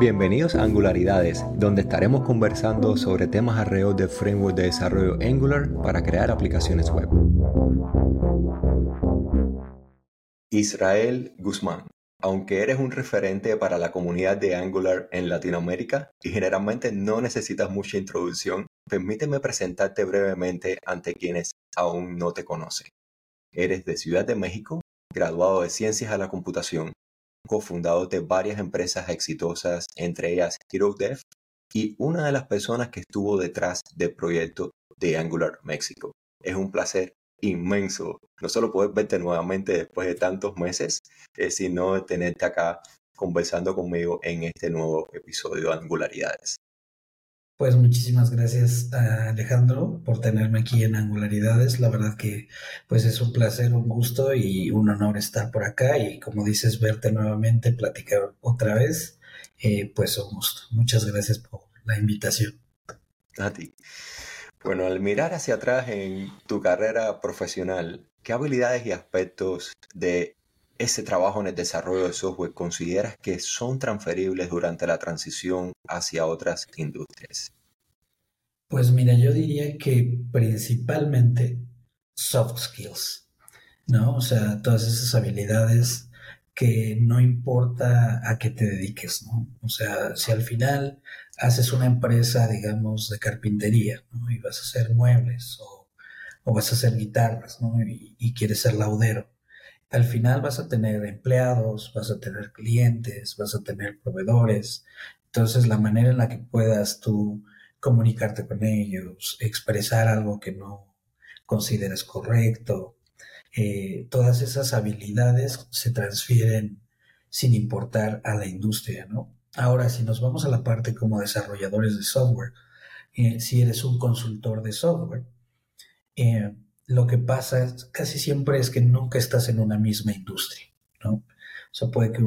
Bienvenidos a Angularidades, donde estaremos conversando sobre temas alrededor del framework de desarrollo Angular para crear aplicaciones web. Israel Guzmán. Aunque eres un referente para la comunidad de Angular en Latinoamérica y generalmente no necesitas mucha introducción, permíteme presentarte brevemente ante quienes aún no te conocen. Eres de Ciudad de México, graduado de Ciencias a la Computación, cofundador de varias empresas exitosas, entre ellas HeroDev, y una de las personas que estuvo detrás del proyecto de Angular México. Es un placer inmenso no solo poder verte nuevamente después de tantos meses, eh, sino tenerte acá conversando conmigo en este nuevo episodio de Angularidades. Pues muchísimas gracias Alejandro por tenerme aquí en Angularidades. La verdad que pues es un placer, un gusto y un honor estar por acá y como dices, verte nuevamente, platicar otra vez, eh, pues un gusto. Muchas gracias por la invitación. A ti. Bueno, al mirar hacia atrás en tu carrera profesional, ¿qué habilidades y aspectos de ese trabajo en el desarrollo de software consideras que son transferibles durante la transición hacia otras industrias? Pues mira, yo diría que principalmente soft skills, ¿no? O sea, todas esas habilidades que no importa a qué te dediques, ¿no? O sea, si al final haces una empresa, digamos, de carpintería, ¿no? Y vas a hacer muebles o, vas a hacer guitarras, ¿no? y quieres ser laudero al final vas a tener empleados, vas a tener clientes, vas a tener proveedores. Entonces, la manera en la que puedas tú comunicarte con ellos, expresar algo que no consideres correcto, eh, todas esas habilidades se transfieren sin importar a la industria, ¿no? Ahora, si nos vamos a la parte como desarrolladores de software, eh, si eres un consultor de software, eh, lo que pasa casi siempre es que nunca estás en una misma industria, ¿no? O sea, puede que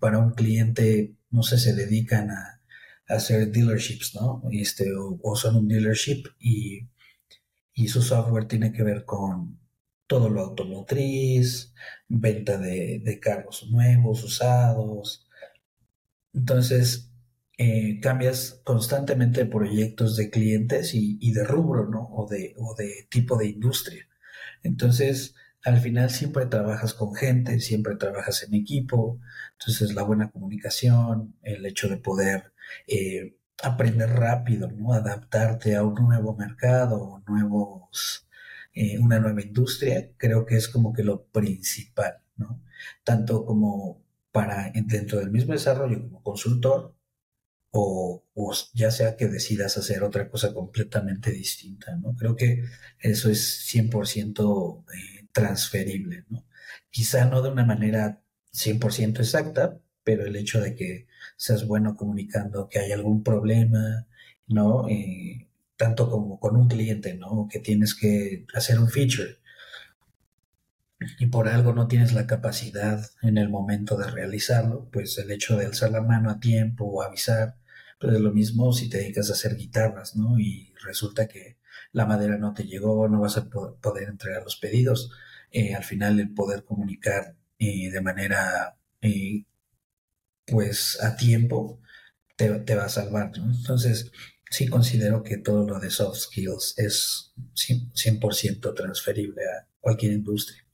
para un cliente, no sé, se dedican a, hacer dealerships, ¿no? Este, o, son un dealership y, y su software tiene que ver con todo lo automotriz, venta de, carros nuevos, usados. Entonces, eh, cambias constantemente proyectos de clientes y, de rubro, ¿no? O de, o de tipo de industria. Entonces, al final siempre trabajas con gente, siempre trabajas en equipo, entonces la buena comunicación, el hecho de poder eh, aprender rápido, ¿no? Adaptarte a un nuevo mercado, nuevos, eh, una nueva industria, creo que es como que lo principal, ¿no? Tanto como para dentro del mismo desarrollo como consultor, o, ya sea que decidas hacer otra cosa completamente distinta, ¿no? Creo que eso es 100% eh, transferible, ¿no? Quizá no de una manera 100% exacta, pero el hecho de que seas bueno comunicando que hay algún problema, ¿no? Eh, tanto como con un cliente, ¿no? Que tienes que hacer un feature y por algo no tienes la capacidad en el momento de realizarlo, pues el hecho de alzar la mano a tiempo o avisar, pues es lo mismo si te dedicas a hacer guitarras, ¿no? Y resulta que la madera no te llegó, no vas a poder entregar los pedidos. Eh, al final el poder comunicar eh, de manera, eh, pues a tiempo, te, te, va a salvar, ¿no? Entonces, sí considero que todo lo de soft skills es 100% transferible a cualquier industria.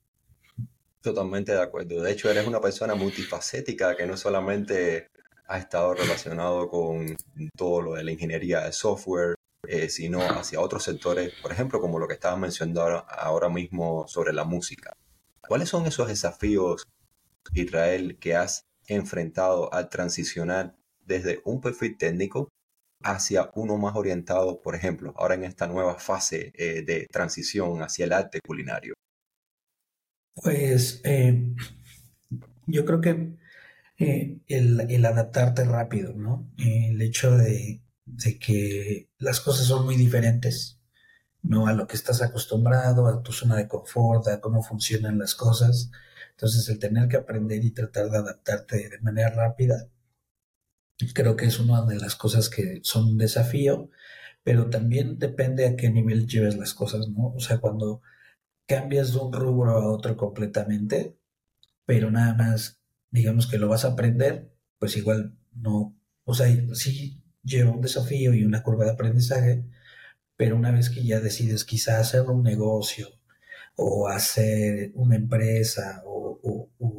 Totalmente de acuerdo. De hecho, eres una persona multifacética que no solamente ha estado relacionado con todo lo de la ingeniería de software, eh, sino hacia otros sectores, por ejemplo, como lo que estabas mencionando ahora, ahora mismo sobre la música. ¿Cuáles son esos desafíos, Israel, que has enfrentado al transicionar desde un perfil técnico hacia uno más orientado, por ejemplo, ahora en esta nueva fase eh, de transición hacia el arte culinario? Pues eh, yo creo que eh, el, adaptarte rápido, ¿no? el hecho de, que las cosas son muy diferentes, ¿no? A lo que estás acostumbrado, a tu zona de confort, a cómo funcionan las cosas. Entonces, el tener que aprender y tratar de adaptarte de manera rápida, creo que es una de las cosas que son un desafío, pero también depende a qué nivel lleves las cosas, ¿no? O sea, cuando cambias de un rubro a otro completamente, pero nada más, digamos que lo vas a aprender, pues igual no, O sea, sí lleva un desafío y una curva de aprendizaje, pero una vez que ya decides quizá hacer un negocio o hacer una empresa o,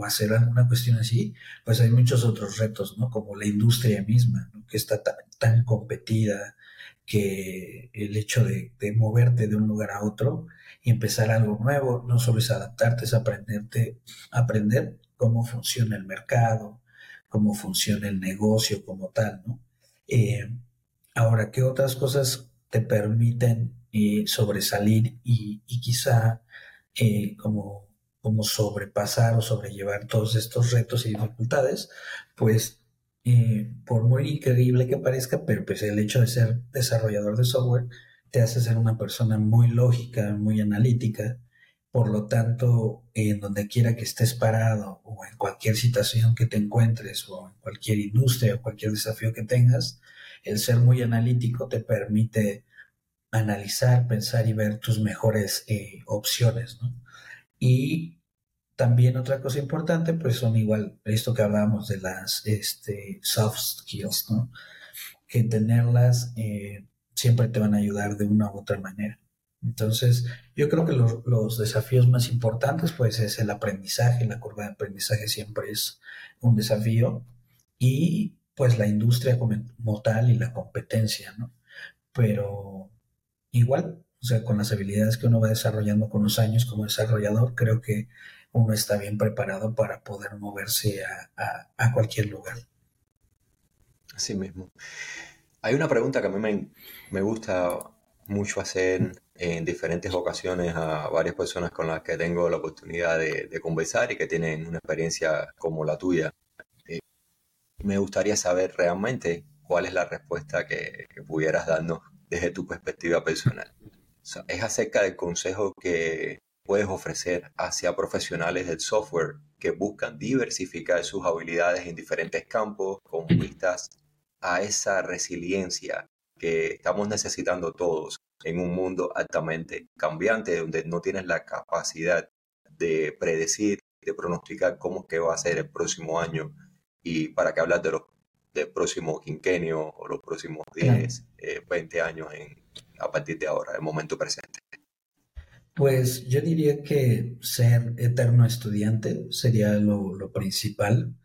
hacer alguna cuestión así, pues hay muchos otros retos, ¿no? Como la industria misma, que está tan, competida que el hecho de, de, moverte de un lugar a otro y empezar algo nuevo, no solo es adaptarte, es aprenderte, aprender cómo funciona el mercado, cómo funciona el negocio como tal, ¿no? Eh, ahora, ¿qué otras cosas te permiten eh, sobresalir y, quizá eh, como, como sobrepasar o sobrellevar todos estos retos y dificultades? Pues por muy increíble que parezca, pero pues el hecho de ser desarrollador de software te hace ser una persona muy lógica, muy analítica, por lo tanto, en donde quiera que estés parado o en cualquier situación que te encuentres o en cualquier industria o cualquier desafío que tengas, el ser muy analítico te permite analizar, pensar y ver tus mejores eh, opciones. Y también otra cosa importante, pues son igual, esto que hablábamos de las este, soft skills, que tenerlas eh, siempre te van a ayudar de una u otra manera. Entonces, yo creo que los, desafíos más importantes, pues, es el aprendizaje. La curva de aprendizaje siempre es un desafío. Y, pues, la industria como, tal y la competencia, ¿no? Pero igual, o sea, con las habilidades que uno va desarrollando con los años como desarrollador, creo que uno está bien preparado para poder moverse a, cualquier lugar. Así mismo. Hay una pregunta que a mí me, me gusta mucho hacer en diferentes ocasiones a varias personas con las que tengo la oportunidad de, conversar y que tienen una experiencia como la tuya. Eh, me gustaría saber realmente cuál es la respuesta que, pudieras darnos desde tu perspectiva personal. es acerca del consejo que puedes ofrecer hacia profesionales del software que buscan diversificar sus habilidades en diferentes campos con vistas a esa resiliencia que estamos necesitando todos en un mundo altamente cambiante, donde no tienes la capacidad de predecir, de pronosticar cómo que va a ser el próximo año y para qué hablar de los del próximo quinquenio o los próximos 10, 20 eh, años en, a partir de ahora, el momento presente. Pues yo diría que ser eterno estudiante sería lo, principal.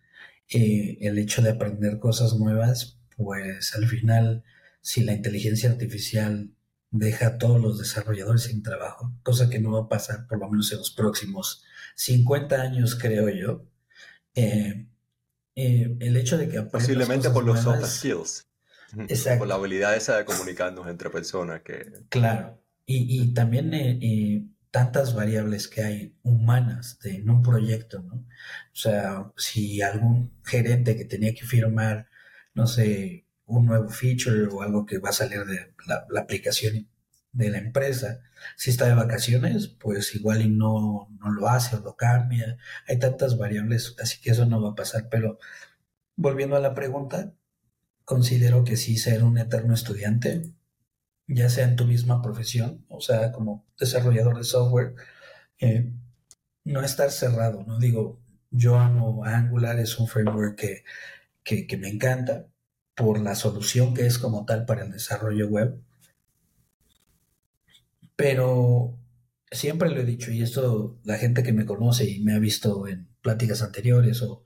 Eh, el hecho de aprender cosas nuevas, pues al final, si la inteligencia artificial deja a todos los desarrolladores sin trabajo, cosa que no va a pasar por lo menos en los próximos 50 años, creo yo. Eh, eh, el hecho de que Posiblemente por los soft skills. Exacto. Por la habilidad esa de comunicarnos entre personas que... Claro. Y, también eh, tantas variables que hay humanas en un proyecto, ¿no? O sea, si algún gerente que tenía que firmar, no sé, un nuevo feature o algo que va a salir de la, aplicación de la empresa. Si está de vacaciones, pues igual y no, no lo hace o lo cambia. Hay tantas variables, así que eso no va a pasar. Pero volviendo a la pregunta, considero que sí ser un eterno estudiante, ya sea en tu misma profesión, o sea, como desarrollador de software, eh, no estar cerrado, ¿no? Digo, yo amo Angular, es un framework que, que, que me encanta, por la solución que es como tal para el desarrollo web. Pero siempre lo he dicho, y esto la gente que me conoce y me ha visto en pláticas anteriores o,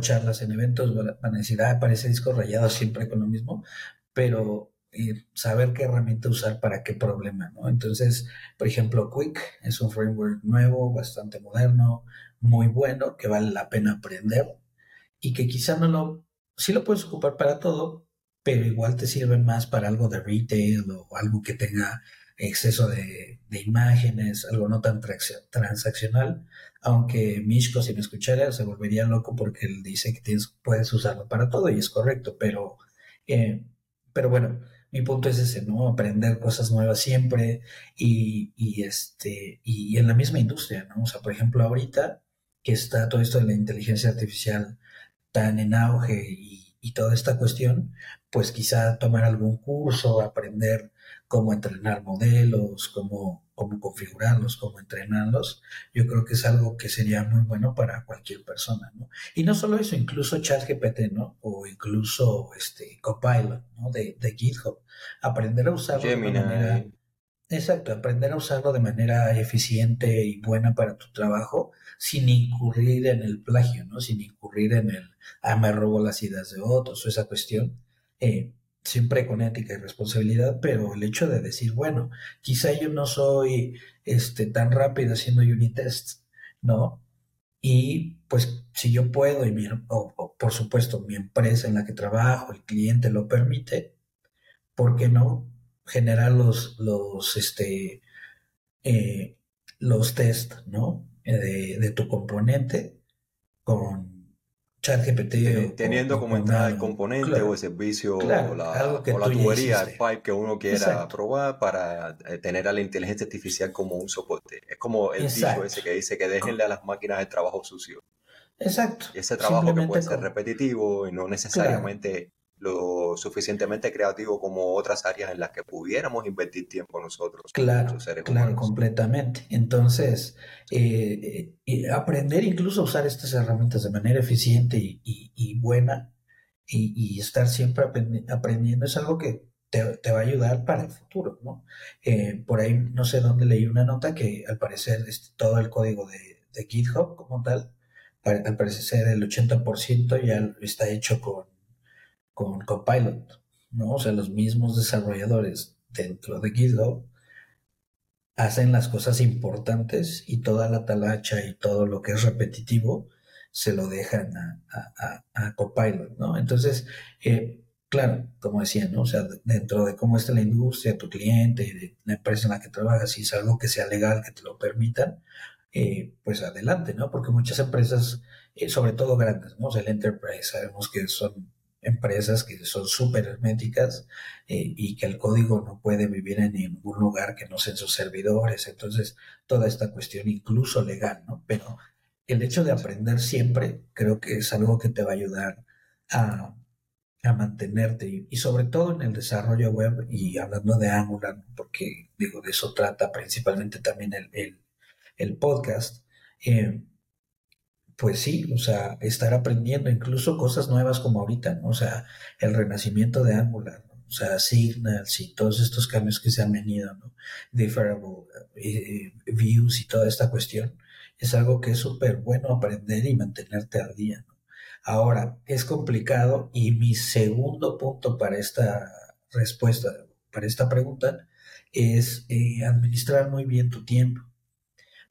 charlas en eventos van a decir, ah, parece disco rayado siempre con lo mismo, pero eh, saber qué herramienta usar para qué problema, ¿no? Entonces, por ejemplo, Quick es un framework nuevo, bastante moderno, muy bueno, que vale la pena aprender y que quizá no lo sí lo puedes ocupar para todo, pero igual te sirve más para algo de retail o algo que tenga exceso de, imágenes, algo no tan transaccional, aunque Mishko, si me escuchara, se volvería loco porque él dice que tienes, puedes usarlo para todo y es correcto, pero, eh, pero bueno, mi punto es ese, ¿no? Aprender cosas nuevas siempre y, y, este, y en la misma industria, ¿no? O sea, por ejemplo, ahorita que está todo esto de la inteligencia artificial tan en auge y, toda esta cuestión, pues quizá tomar algún curso, aprender cómo entrenar modelos, cómo cómo configurarlos, cómo entrenarlos, yo creo que es algo que sería muy bueno para cualquier persona, ¿no? Y no solo eso, incluso ChatGPT, ¿no? O incluso este Copilot, ¿no? De, de GitHub. Aprender a usarlo de manera... Exacto, aprender a usarlo de manera eficiente y buena para tu trabajo sin incurrir en el plagio, ¿no? Sin incurrir en el, ah, me robo las ideas de otros o esa cuestión. Eh, siempre con ética y responsabilidad, pero el hecho de decir, bueno, quizá yo no soy este, tan rápido haciendo unit tests, ¿no? Y pues si yo puedo, y mi, o, por supuesto mi empresa en la que trabajo, el cliente lo permite, ¿por qué no generar los, los, este, eh, los test, ¿no? De, de tu componente con ChatGPT. Teniendo como entrada el componente o el servicio o la, tubería, el pipe que uno quiera probar para eh, tener a la inteligencia artificial como un soporte. Es como el dicho ese que dice que déjenle a las máquinas el trabajo sucio. Exacto. Y ese trabajo que puede ser repetitivo y no necesariamente lo suficientemente creativo como otras áreas en las que pudiéramos invertir tiempo nosotros. Claro, claro, completamente. Entonces, eh, eh, aprender incluso a usar estas herramientas de manera eficiente y, buena y, estar siempre aprendiendo es algo que te, va a ayudar para el futuro, ¿no? Eh, por ahí, no sé dónde leí una nota que al parecer este, todo el código de, de GitHub como tal, al parecer el 80% ya está hecho con con Copilot, ¿no? O sea, los mismos desarrolladores dentro de GitHub hacen las cosas importantes y toda la talacha y todo lo que es repetitivo se lo dejan a, Copilot, ¿no? Entonces, eh, claro, como decía, ¿no? O sea, dentro de cómo está la industria, tu cliente la empresa en la que trabajas, si es algo que sea legal, que te lo permitan, eh, pues adelante, ¿no? Porque muchas empresas, eh, sobre todo grandes, ¿no? El enterprise, sabemos que son empresas que son súper herméticas eh, y que el código no puede vivir en ningún lugar que no sean sus servidores. Entonces, toda esta cuestión, incluso legal, ¿no? Pero el hecho de aprender siempre creo que es algo que te va a ayudar a, a mantenerte y, sobre todo en el desarrollo web y hablando de Angular, porque digo, de eso trata principalmente también el, el, podcast. Eh, pues sí, o sea, estar aprendiendo incluso cosas nuevas como ahorita, ¿no? O sea, el renacimiento de Angular, ¿no? o sea, Signals y todos estos cambios que se han venido, ¿no? Differable eh, views y toda esta cuestión, es algo que es súper bueno aprender y mantenerte al día, ¿no? Ahora, es complicado y mi segundo punto para esta respuesta, para esta pregunta, es eh, administrar muy bien tu tiempo,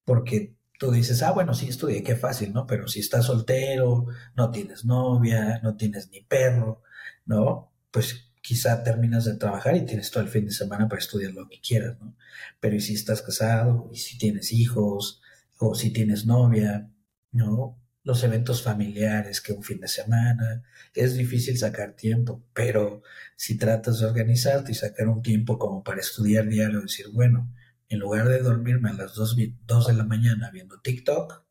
porque tú dices, ah, bueno, sí estudié, qué fácil, ¿no? Pero si estás soltero, no tienes novia, no tienes ni perro, ¿no? Pues quizá terminas de trabajar y tienes todo el fin de semana para estudiar lo que quieras, ¿no? Pero y si estás casado, y si tienes hijos, o si tienes novia, ¿no? Los eventos familiares, que un fin de semana, es difícil sacar tiempo, pero si tratas de organizarte y sacar un tiempo como para estudiar diario, decir, bueno, en lugar de dormirme a las 2, de la mañana viendo TikTok,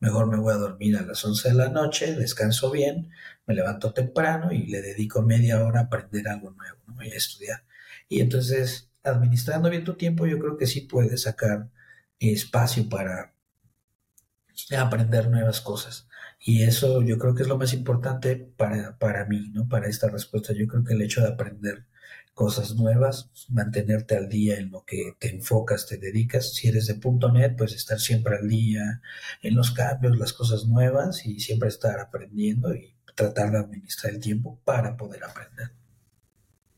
mejor me voy a dormir a las 11 de la noche, descanso bien, me levanto temprano y le dedico media hora a aprender algo nuevo ¿no? y a estudiar. Y entonces, administrando bien tu tiempo, yo creo que sí puedes sacar espacio para aprender nuevas cosas. Y eso yo creo que es lo más importante para, para mí, ¿no? Para esta respuesta. Yo creo que el hecho de aprender cosas nuevas, mantenerte al día en lo que te enfocas, te dedicas. Si eres de .NET, pues estar siempre al día en los cambios, las cosas nuevas y siempre estar aprendiendo y tratar de administrar el tiempo para poder aprender.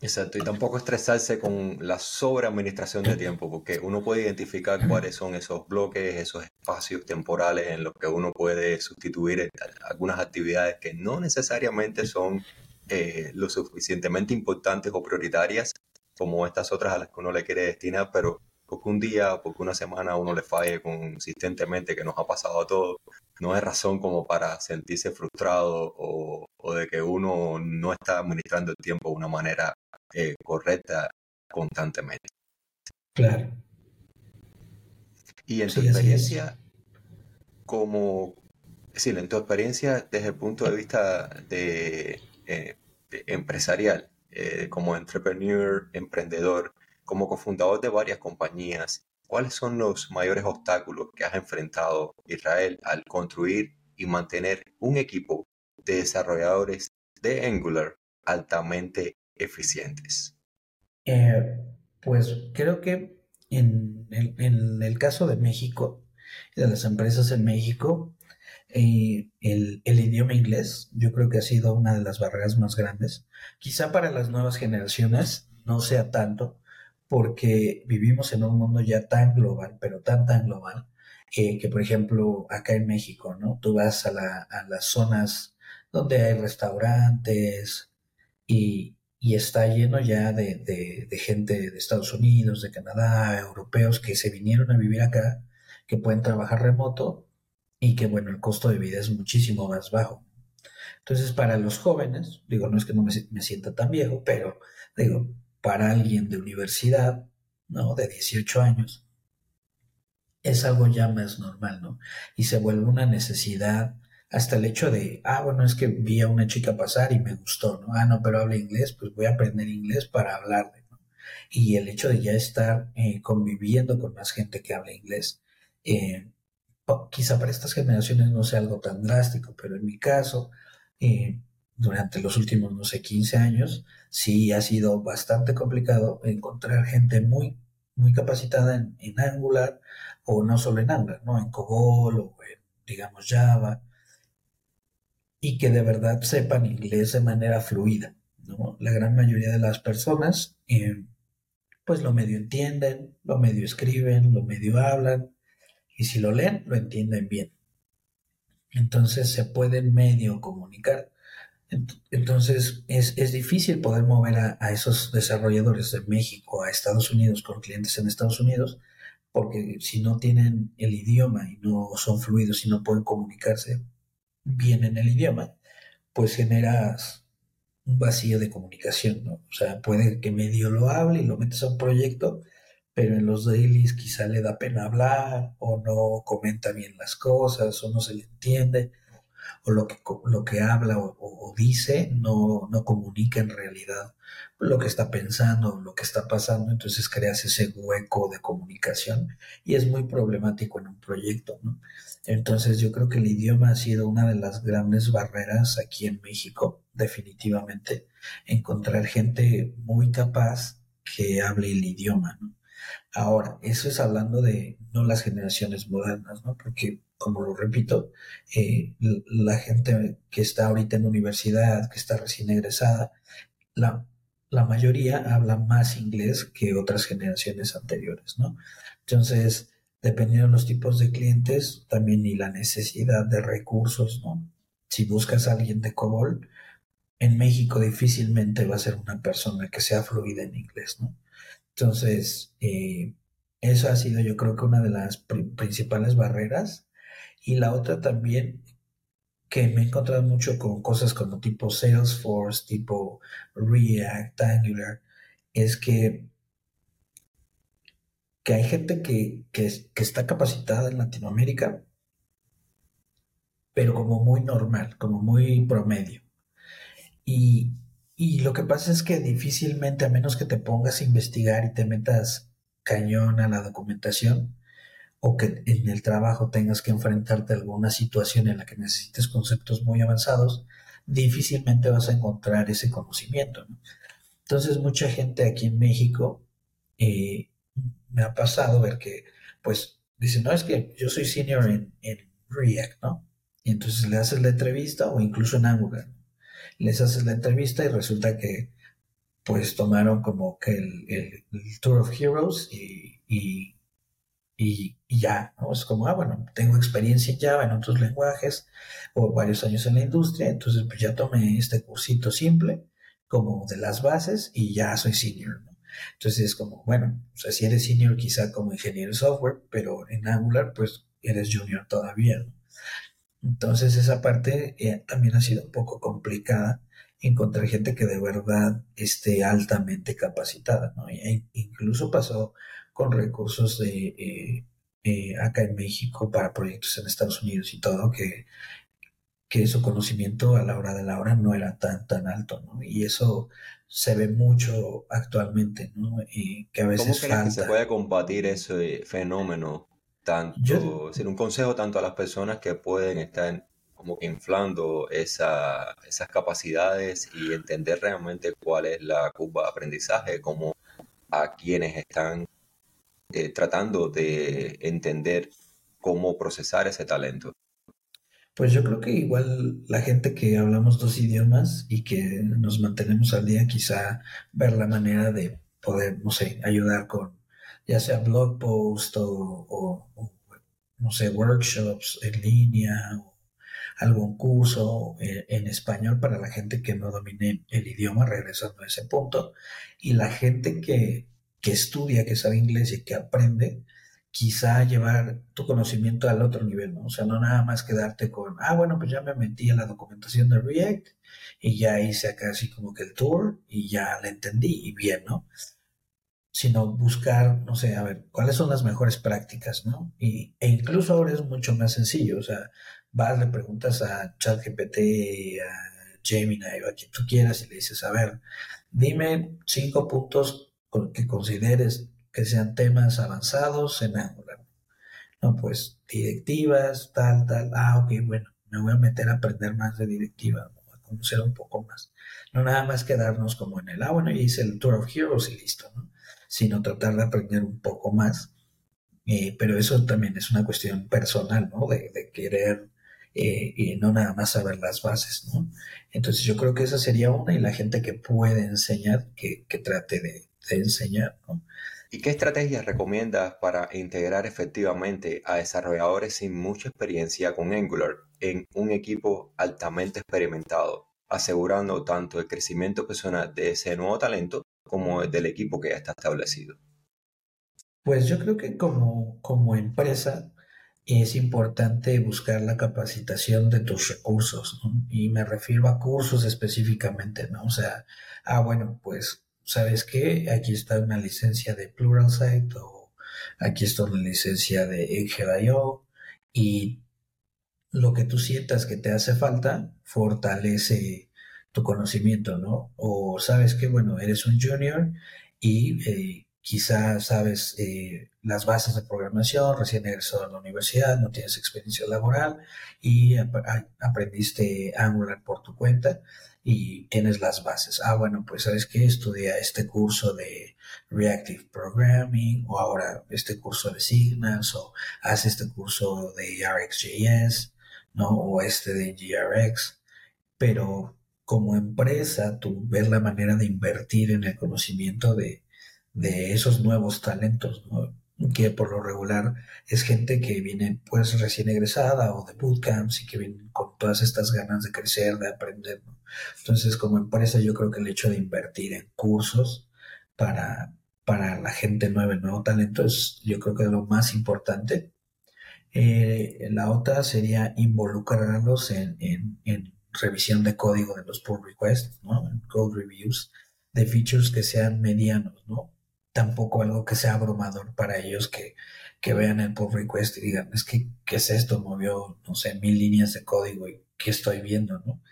Exacto, y tampoco estresarse con la sobreadministración de tiempo, porque uno puede identificar cuáles son esos bloques, esos espacios temporales en los que uno puede sustituir algunas actividades que no necesariamente son eh, lo suficientemente importantes o prioritarias como estas otras a las que uno le quiere destinar, pero porque un día, porque una semana uno le falle consistentemente, que nos ha pasado a todos, no es razón como para sentirse frustrado o, de que uno no está administrando el tiempo de una manera eh, correcta constantemente. Claro. Y en tu experiencia, como, sí, en tu experiencia desde el punto de vista de eh, empresarial, eh, como entrepreneur, emprendedor, como cofundador de varias compañías, ¿cuáles son los mayores obstáculos que has enfrentado Israel al construir y mantener un equipo de desarrolladores de Angular altamente eficientes? Eh, pues creo que en el, caso de México de las empresas en México, eh, el, el, idioma inglés yo creo que ha sido una de las barreras más grandes. Quizá para las nuevas generaciones no sea tanto, porque vivimos en un mundo ya tan global, pero tan, tan global, eh, que por ejemplo acá en México, ¿no? Tú vas a, la, a las zonas donde hay restaurantes y, y está lleno ya de, de, gente de Estados Unidos, de Canadá, europeos que se vinieron a vivir acá, que pueden trabajar remoto y que, bueno, el costo de vida es muchísimo más bajo. Entonces, para los jóvenes, digo, no es que no me, me sienta tan viejo, pero digo, para alguien de universidad, ¿no? De 18 años, es algo ya más normal, ¿no? Y se vuelve una necesidad hasta el hecho de, ah, bueno, es que vi a una chica pasar y me gustó, ¿no? Ah, no, pero habla inglés, pues voy a aprender inglés para hablarle, ¿no? Y el hecho de ya estar eh, conviviendo con más gente que habla inglés, eh, quizá para estas generaciones no sea algo tan drástico, pero en mi caso, eh, durante los últimos, no sé, 15 años, sí ha sido bastante complicado encontrar gente muy, muy capacitada en, en Angular, o no solo en Angular, ¿no? En COBOL o en, digamos, Java y que de verdad sepan inglés de manera fluida. ¿no? La gran mayoría de las personas eh, pues lo medio entienden, lo medio escriben, lo medio hablan y si lo leen lo entienden bien. Entonces se pueden medio comunicar. Entonces es, difícil poder mover a, a, esos desarrolladores de México a Estados Unidos con clientes en Estados Unidos, porque si no tienen el idioma y no son fluidos y no pueden comunicarse, bien en el idioma, pues generas un vacío de comunicación, ¿no? O sea, puede que medio lo hable y lo metes a un proyecto, pero en los dailies quizá le da pena hablar o no comenta bien las cosas o no se le entiende o lo que, lo que habla o, dice no, no comunica en realidad lo que está pensando, lo que está pasando, entonces creas ese hueco de comunicación y es muy problemático en un proyecto. Entonces yo creo que el idioma ha sido una de las grandes barreras aquí en México, definitivamente, encontrar gente muy capaz que hable el idioma, ¿no? Ahora, eso es hablando de no las generaciones modernas, ¿no? Porque, como lo repito, eh, la gente que está ahorita en universidad, que está recién egresada, la, la mayoría habla más inglés que otras generaciones anteriores, ¿no? Entonces, dependiendo de los tipos de clientes, también y la necesidad de recursos, ¿no? Si buscas a alguien de COBOL, en México difícilmente va a ser una persona que sea fluida en inglés, ¿no? Entonces, eh, eso ha sido yo creo que una de las principales barreras. Y la otra también, que me he encontrado mucho con cosas como tipo Salesforce, tipo React, Angular, es que que hay gente que, está capacitada en Latinoamérica, pero como muy normal, como muy promedio. Y, y, lo que pasa es que difícilmente, a menos que te pongas a investigar y te metas cañón a la documentación, o que en el trabajo tengas que enfrentarte a alguna situación en la que necesites conceptos muy avanzados, difícilmente vas a encontrar ese conocimiento. Entonces, mucha gente aquí en México eh, me ha pasado ver que, pues, dice, no, es que yo soy senior en, React, ¿no? Y entonces le haces la entrevista o incluso en Angular. Les haces la entrevista y resulta que, pues, tomaron como que el, Tour of Heroes y, y, y, ya, ¿no? Es como, ah, bueno, tengo experiencia en Java, en otros lenguajes, o varios años en la industria, entonces pues ya tomé este cursito simple, como de las bases, y ya soy senior, ¿no? Entonces es como, bueno, o sea, si eres senior quizá como ingeniero de software, pero en Angular pues eres junior todavía, ¿no? Entonces esa parte eh, también ha sido un poco complicada encontrar gente que de verdad esté altamente capacitada, ¿no? E incluso pasó con recursos de eh, eh, acá en México para proyectos en Estados Unidos y todo, que, que su conocimiento a la hora de la hora no era tan, tan alto, ¿no? Y eso se ve mucho actualmente, ¿no? Y que a veces ¿Cómo que se puede combatir ese fenómeno? Tanto, un consejo tanto a las personas que pueden estar como que inflando esa, esas capacidades y entender realmente cuál es la curva de aprendizaje, como a quienes están eh, tratando de entender cómo procesar ese talento. Pues yo creo que igual la gente que hablamos dos idiomas y que nos mantenemos al día, quizá ver la manera de poder, no sé, ayudar con ya sea blog post o, no sé, workshops en línea o algún curso eh, en español para la gente que no domine el idioma, regresando a ese punto, y la gente que, que estudia, que sabe inglés y que aprende, quizá llevar tu conocimiento al otro nivel, ¿no? O sea, no nada más quedarte con, ah, bueno, pues ya me metí en la documentación de React y ya hice acá así como que el tour y ya la entendí y bien, ¿no? Sino buscar, no sé, a ver, cuáles son las mejores prácticas, ¿no? Y, e incluso ahora es mucho más sencillo, o sea, vas, le preguntas a ChatGPT, a Gemini o a quien tú quieras y le dices, a ver, dime cinco puntos que consideres que sean temas avanzados en Angular. No, pues directivas, tal, tal. Ah, ok, bueno, me voy a meter a aprender más de directiva, a conocer un poco más. No nada más quedarnos como en el, ah, bueno, y hice el Tour of Heroes y listo, ¿no? Sino tratar de aprender un poco más. Eh, pero eso también es una cuestión personal, ¿no? De, querer eh, y no nada más saber las bases, ¿no? Entonces yo creo que esa sería una y la gente que puede enseñar, que, trate de, de enseñar, ¿no? ¿Y qué estrategias recomiendas para integrar efectivamente a desarrolladores sin mucha experiencia con Angular en un equipo altamente experimentado, asegurando tanto el crecimiento personal de ese nuevo talento como el del equipo que ya está establecido? Pues yo creo que como, como empresa es importante buscar la capacitación de tus recursos, Y me refiero a cursos específicamente, ¿no? O sea, ah, bueno, pues ¿sabes qué? Aquí está una licencia de Pluralsight o aquí está una licencia de Egghead.io y lo que tú sientas que te hace falta fortalece tu conocimiento, ¿no? O sabes que, bueno, eres un junior y eh, quizás sabes eh, las bases de programación, recién egresado a la universidad, no tienes experiencia laboral y aprendiste Angular por tu cuenta y tienes las bases. Ah, bueno, pues sabes que estudia este curso de Reactive Programming o ahora este curso de Signals o haz este curso de RxJS, ¿no? O este de GRX. Pero como empresa, tú ves la manera de invertir en el conocimiento de, de esos nuevos talentos, ¿no? que por lo regular es gente que viene pues recién egresada o de bootcamps y que vienen con todas estas ganas de crecer, de aprender. Entonces, como empresa, yo creo que el hecho de invertir en cursos para, para la gente nueva, el nuevo talento, es yo creo que es lo más importante. Eh, la otra sería involucrarlos en, en, revisión de código de los pull requests, ¿no? Code reviews de features que sean medianos, ¿no? tampoco algo que sea abrumador para ellos que, vean el pull request y digan, es que, ¿qué es esto? Movió, no sé, mil líneas de código y ¿qué estoy viendo? ¿no?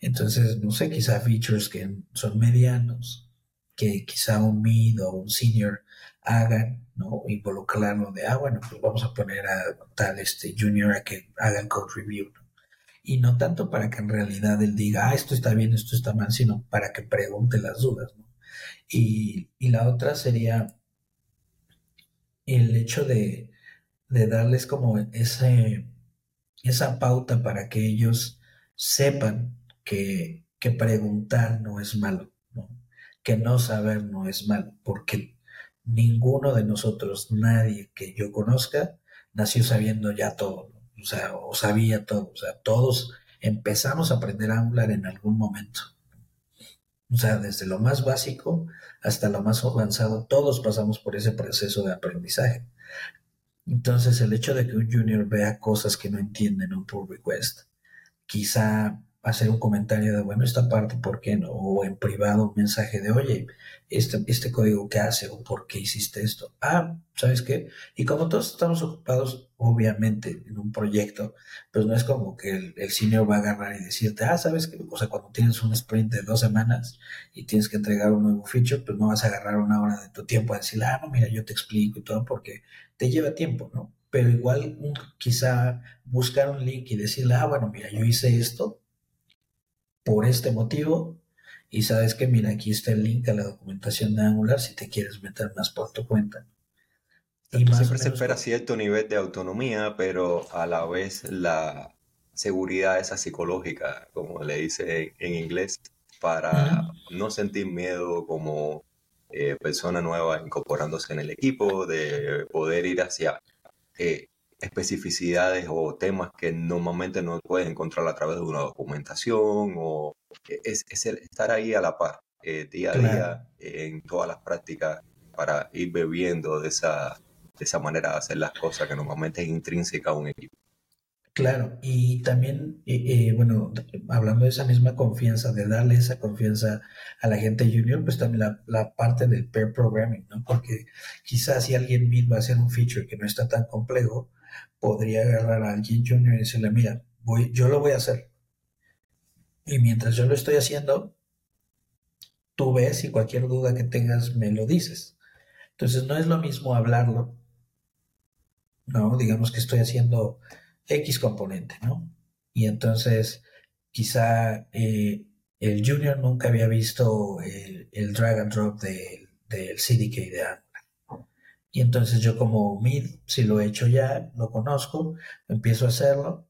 Entonces, no sé, quizá features que son medianos, que quizá un mid o un senior hagan, ¿no? Involucrarlo de, ah, bueno, pues vamos a poner a tal este junior a que haga el code review, Y no tanto para que en realidad él diga, ah, esto está bien, esto está mal, sino para que pregunte las dudas, ¿no? Y, la otra sería el hecho de, darles como ese, esa pauta para que ellos sepan que, preguntar no es malo, que no saber no es malo, porque ninguno de nosotros, nadie que yo conozca, nació sabiendo ya todo, o sea, o sabía todo, o sea, todos empezamos a aprender a hablar en algún momento. O sea, desde lo más básico hasta lo más avanzado, todos pasamos por ese proceso de aprendizaje. Entonces, el hecho de que un junior vea cosas que no entiende en un pull request, quizá hacer un comentario de, bueno, esta parte, ¿por qué no? O en privado un mensaje de, oye, este, este código qué hace o por qué hiciste esto. Ah, ¿sabes qué? Y como todos estamos ocupados, obviamente, en un proyecto, pues no es como que el, el senior va a agarrar y decirte, ah, ¿sabes qué? O sea, cuando tienes un sprint de dos semanas y tienes que entregar un nuevo feature, pues no vas a agarrar una hora de tu tiempo a decir, ah, no, mira, yo te explico y todo, porque te lleva tiempo, ¿no? Pero igual quizá buscar un link y decirle, ah, bueno, mira, yo hice esto por este motivo y sabes que, mira, aquí está el link a la documentación de Angular si te quieres meter más por tu cuenta. Y siempre se espera cierto nivel de autonomía, pero a la vez la seguridad esa psicológica, como le dice en inglés, para no sentir miedo como eh, persona nueva incorporándose en el equipo, de poder ir hacia eh, especificidades o temas que normalmente no puedes encontrar a través de una documentación o es, estar ahí a la par eh, día a día en todas las prácticas para ir bebiendo de esa, de esa manera de hacer las cosas que normalmente es intrínseca a un equipo. Claro, y también, eh, eh, bueno, hablando de esa misma confianza, de darle esa confianza a la gente junior, pues también la, la parte del pair programming, ¿no? Porque quizás si alguien va a hacer un feature que no está tan complejo, podría agarrar a alguien junior y decirle, mira, voy, yo lo voy a hacer. Y mientras yo lo estoy haciendo, tú ves y cualquier duda que tengas me lo dices. Entonces no es lo mismo hablarlo, ¿no? Digamos que estoy haciendo X componente, ¿no? Y entonces quizá eh, el junior nunca había visto el, drag and drop del, del CDK de y entonces yo como mid, si lo he hecho ya, lo conozco, empiezo a hacerlo.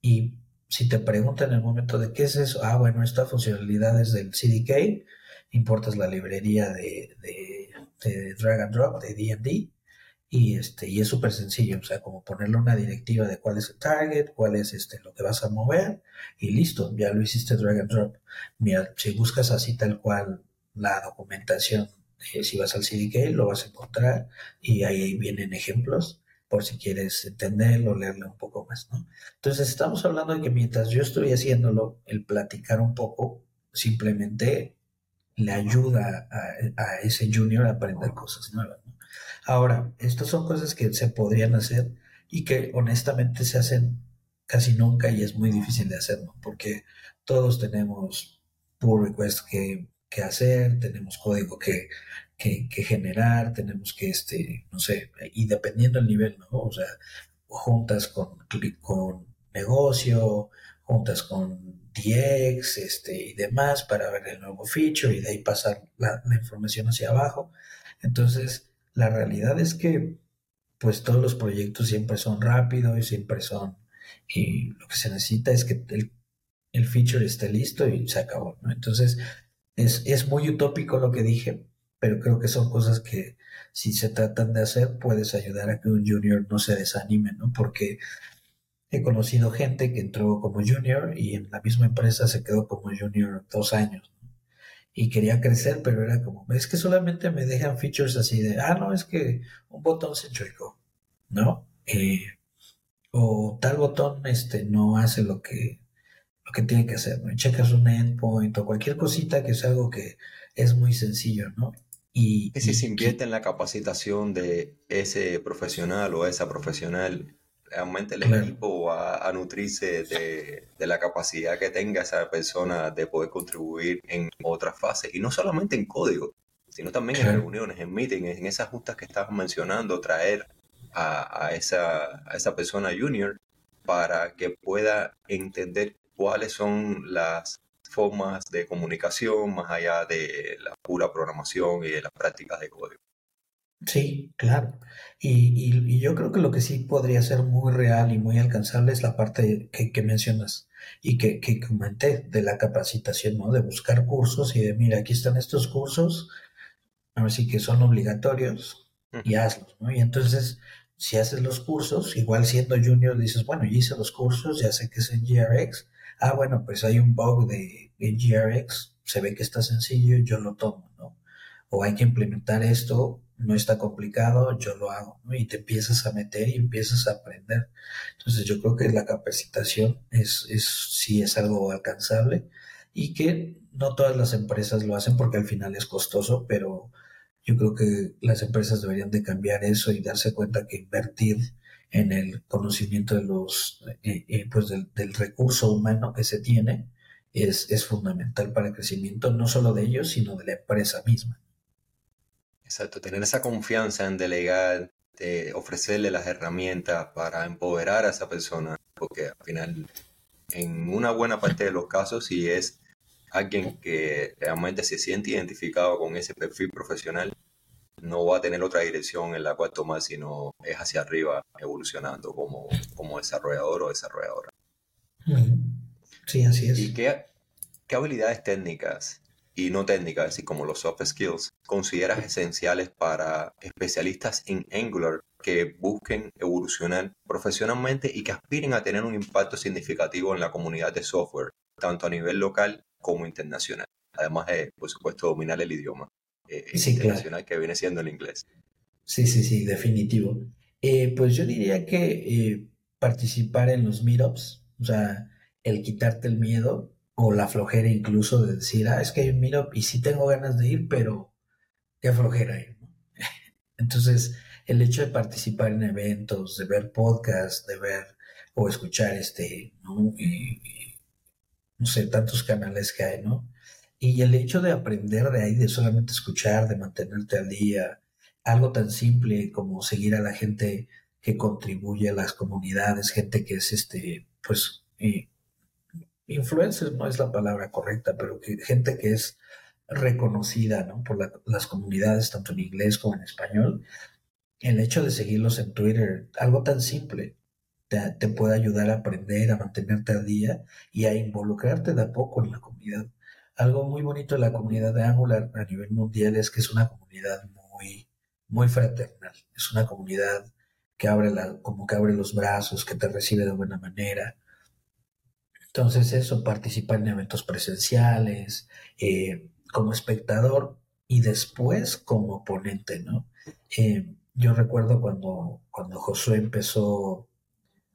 Y si te preguntan en el momento de qué es eso, ah, bueno, esta funcionalidad es del CDK, importas la librería de, de, drag and drop, de D&D, y, este, y es súper sencillo, o sea, como ponerle una directiva de cuál es el target, cuál es este, lo que vas a mover, y listo, ya lo hiciste drag and drop. Mira, si buscas así tal cual la documentación eh, si vas al CDK lo vas a encontrar y ahí vienen ejemplos por si quieres entenderlo, leerlo un poco más, ¿no? Entonces estamos hablando de que mientras yo estoy haciéndolo, el platicar un poco simplemente le ayuda a, ese junior a aprender cosas nuevas. ¿no? Ahora, estas son cosas que se podrían hacer y que honestamente se hacen casi nunca y es muy difícil de hacer, ¿no? Porque todos tenemos pull requests que que hacer, tenemos código que, que, generar, tenemos que, este, no sé, y dependiendo del nivel, ¿no? O sea, juntas con, con negocio, juntas con DX este, y demás para ver el nuevo feature y de ahí pasar la, información hacia abajo. Entonces, la realidad es que pues todos los proyectos siempre son rápidos y siempre son, y lo que se necesita es que el, el feature esté listo y se acabó, ¿no? Entonces, es, muy utópico lo que dije, pero creo que son cosas que si se tratan de hacer puedes ayudar a que un junior no se desanime, ¿no? Porque he conocido gente que entró como junior y en la misma empresa se quedó como junior dos años. Y quería crecer, pero era como, es que solamente me dejan features así de, ah, no, es que un botón se chocó, ¿no? Eh, o tal botón este, no hace lo que lo que tiene que hacer, ¿no? checas un endpoint o cualquier cosita que es algo que es muy sencillo, ¿no? Y, si se invierte en la capacitación de ese profesional o esa profesional, realmente el equipo va a nutrirse de, la capacidad que tenga esa persona de poder contribuir en otras fases, y no solamente en código, sino también en reuniones, en meetings, en esas justas que estabas mencionando, traer a, a, esa, a esa persona junior para que pueda entender cuáles son las formas de comunicación más allá de la pura programación y de las prácticas de código. Sí, claro. Y, yo creo que lo que sí podría ser muy real y muy alcanzable es la parte que, mencionas y que, que, comenté de la capacitación, ¿no? De buscar cursos y de, mira, aquí están estos cursos, a ver si que son obligatorios y hazlos, ¿no? Y entonces, si haces los cursos, igual siendo junior dices, bueno, yo hice los cursos, ya sé que es en GRX, ah, bueno, pues hay un bug de, GRX, se ve que está sencillo, yo lo tomo, ¿no? O hay que implementar esto, no está complicado, yo lo hago, Y te empiezas a meter y empiezas a aprender. Entonces yo creo que la capacitación es, es sí es algo alcanzable y que no todas las empresas lo hacen porque al final es costoso, pero yo creo que las empresas deberían de cambiar eso y darse cuenta que invertir en el conocimiento de los, eh, eh, pues del, recurso humano que se tiene es, es fundamental para el crecimiento no solo de ellos, sino de la empresa misma. Exacto, tener esa confianza en delegar, de ofrecerle las herramientas para empoderar a esa persona, porque al final, en una buena parte de los casos, si es alguien que realmente se siente identificado con ese perfil profesional, no va a tener otra dirección en la cual tomar, sino es hacia arriba, evolucionando como, como desarrollador o desarrolladora. Sí, así es. ¿Y qué, qué habilidades técnicas y no técnicas, así como los soft skills, consideras esenciales para especialistas en Angular que busquen evolucionar profesionalmente y que aspiren a tener un impacto significativo en la comunidad de software, tanto a nivel local como internacional. Además de, por supuesto, dominar el idioma eh, internacional que viene siendo el inglés. Sí, sí, sí, definitivo. Eh, pues yo diría que eh, participar en los meetups, o sea, el quitarte el miedo o la flojera incluso de decir, ah, es que hay un meetup y sí tengo ganas de ir, pero qué flojera ir. Entonces, el hecho de participar en eventos, de ver podcasts, de ver o escuchar este, ¿no? no sé, tantos canales que hay, ¿no? Y el hecho de aprender de ahí, de solamente escuchar, de mantenerte al día, algo tan simple como seguir a la gente que contribuye a las comunidades, gente que es este, pues, eh, influencer no es la palabra correcta, pero que, gente que es reconocida ¿no? por las comunidades, tanto en inglés como en español. El hecho de seguirlos en Twitter, algo tan simple, te, puede ayudar a aprender, a mantenerte al día y a involucrarte de a poco en la comunidad. Algo muy bonito de la comunidad de Angular a nivel mundial es que es una comunidad muy, muy fraternal. Es una comunidad que abre la, como que abre los brazos, que te recibe de buena manera. Entonces eso, participar en eventos presenciales, eh, como espectador y después como ponente, ¿no? Eh, yo recuerdo cuando, cuando Josué empezó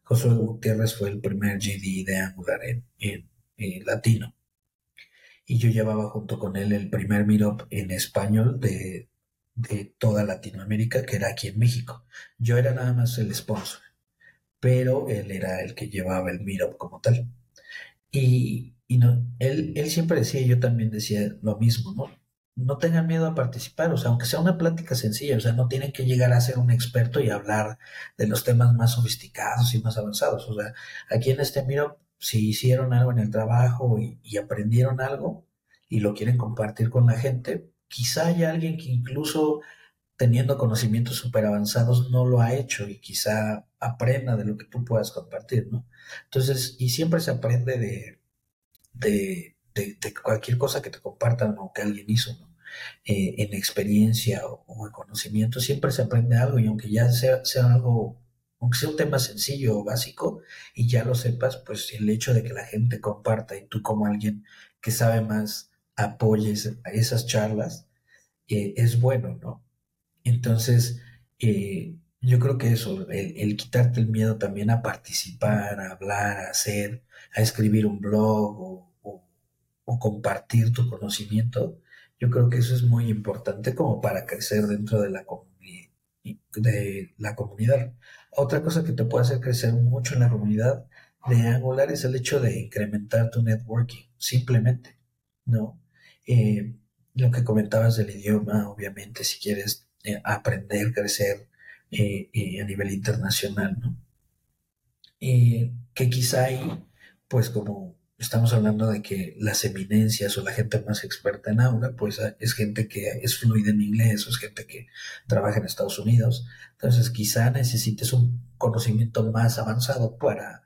Josué Gutiérrez fue el primer GD de Angular en, latino. Y yo llevaba junto con él el primer meetup en español de, toda Latinoamérica, que era aquí en México. Yo era nada más el sponsor, pero él era el que llevaba el meetup como tal. Y, no, él, él siempre decía, yo también decía lo mismo, ¿no? no tengan miedo a participar, o sea, aunque sea una plática sencilla, o sea, no tienen que llegar a ser un experto y hablar de los temas más sofisticados y más avanzados. O sea, aquí en este miro, si hicieron algo en el trabajo y, aprendieron algo y lo quieren compartir con la gente, quizá haya alguien que incluso teniendo conocimientos súper avanzados no lo ha hecho y quizá aprenda de lo que tú puedas compartir, ¿no? Entonces, y siempre se aprende de, de, de cualquier cosa que te compartan o que alguien hizo, ¿no? Eh, en experiencia o, en conocimiento, siempre se aprende algo y aunque ya sea, sea algo, aunque sea un tema sencillo o básico y ya lo sepas, pues el hecho de que la gente comparta y tú como alguien que sabe más apoyes a esas charlas, eh, es bueno, ¿no? Entonces, eh, yo creo que eso, el, quitarte el miedo también a participar, a hablar, a hacer, a escribir un blog o, o compartir tu conocimiento, yo creo que eso es muy importante como para crecer dentro de la, de la comunidad. Otra cosa que te puede hacer crecer mucho en la comunidad de Angular es el hecho de incrementar tu networking, simplemente, ¿no? Eh, lo que comentabas del idioma, obviamente, si quieres eh, aprender, crecer eh, a nivel internacional, ¿no? que quizá ahí, pues como estamos hablando de que las eminencias o la gente más experta en aula, pues ah, es gente que es fluida en inglés o es gente que trabaja en Estados Unidos. Entonces quizá necesites un conocimiento más avanzado para,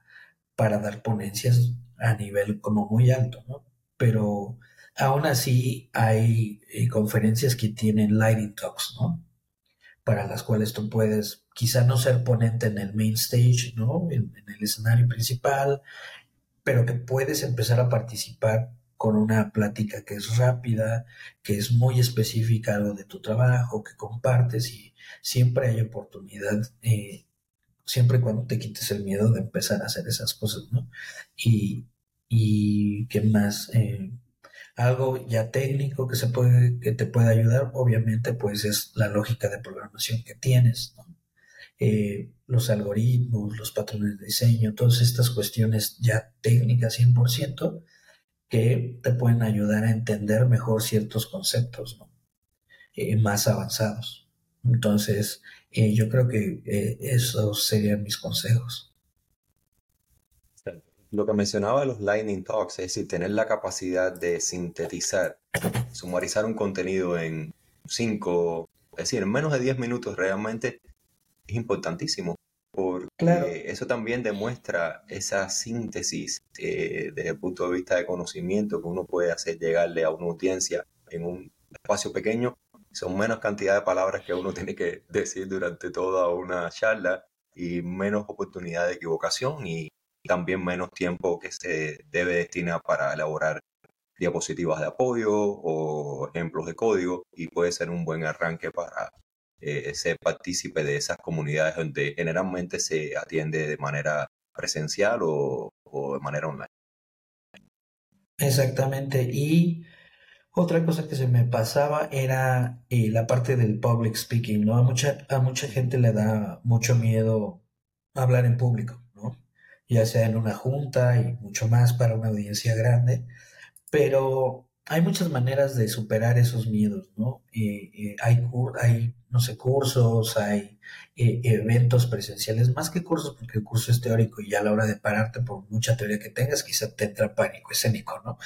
para dar ponencias a nivel como muy alto, ¿no? Pero aún así hay eh, conferencias que tienen lighting talks, ¿no? Para las cuales tú puedes quizá no ser ponente en el main stage, ¿no? en el escenario principal, pero que puedes empezar a participar con una plática que es rápida, que es muy específica lo de tu trabajo, que compartes y siempre hay oportunidad, eh, siempre cuando te quites el miedo de empezar a hacer esas cosas, ¿no? Y, y qué más, eh, algo ya técnico que se puede, que te puede ayudar, obviamente, pues es la lógica de programación que tienes, ¿no? Eh, los algoritmos, los patrones de diseño, todas estas cuestiones ya técnicas 100% que te pueden ayudar a entender mejor ciertos conceptos. Eh, más avanzados. Entonces, eh, yo creo que esos serían mis consejos. Lo que mencionaba los Lightning Talks, es decir, tener la capacidad de sintetizar, sumarizar un contenido en 5, es decir, en menos de 10 minutos realmente es importantísimo, porque eso también demuestra esa síntesis eh, desde el punto de vista de conocimiento que uno puede hacer llegarle a una audiencia en un espacio pequeño. Son menos cantidad de palabras que uno tiene que decir durante toda una charla y menos oportunidad de equivocación y también menos tiempo que se debe destinar para elaborar diapositivas de apoyo o ejemplos de código y puede ser un buen arranque para eh, ser partícipe de esas comunidades donde generalmente se atiende de manera presencial o, de manera online. Exactamente. Y otra cosa que se me pasaba era eh, la parte del public speaking, ¿no? A mucha, a mucha gente le da mucho miedo hablar en público, ¿no? Ya sea en una junta y mucho más para una audiencia grande, pero hay muchas maneras de superar esos miedos, ¿no? hay, hay, no sé, cursos, hay eh, eventos presenciales, más que cursos, porque el curso es teórico y a la hora de pararte por mucha teoría que tengas, quizá te entra pánico escénico, ¿no?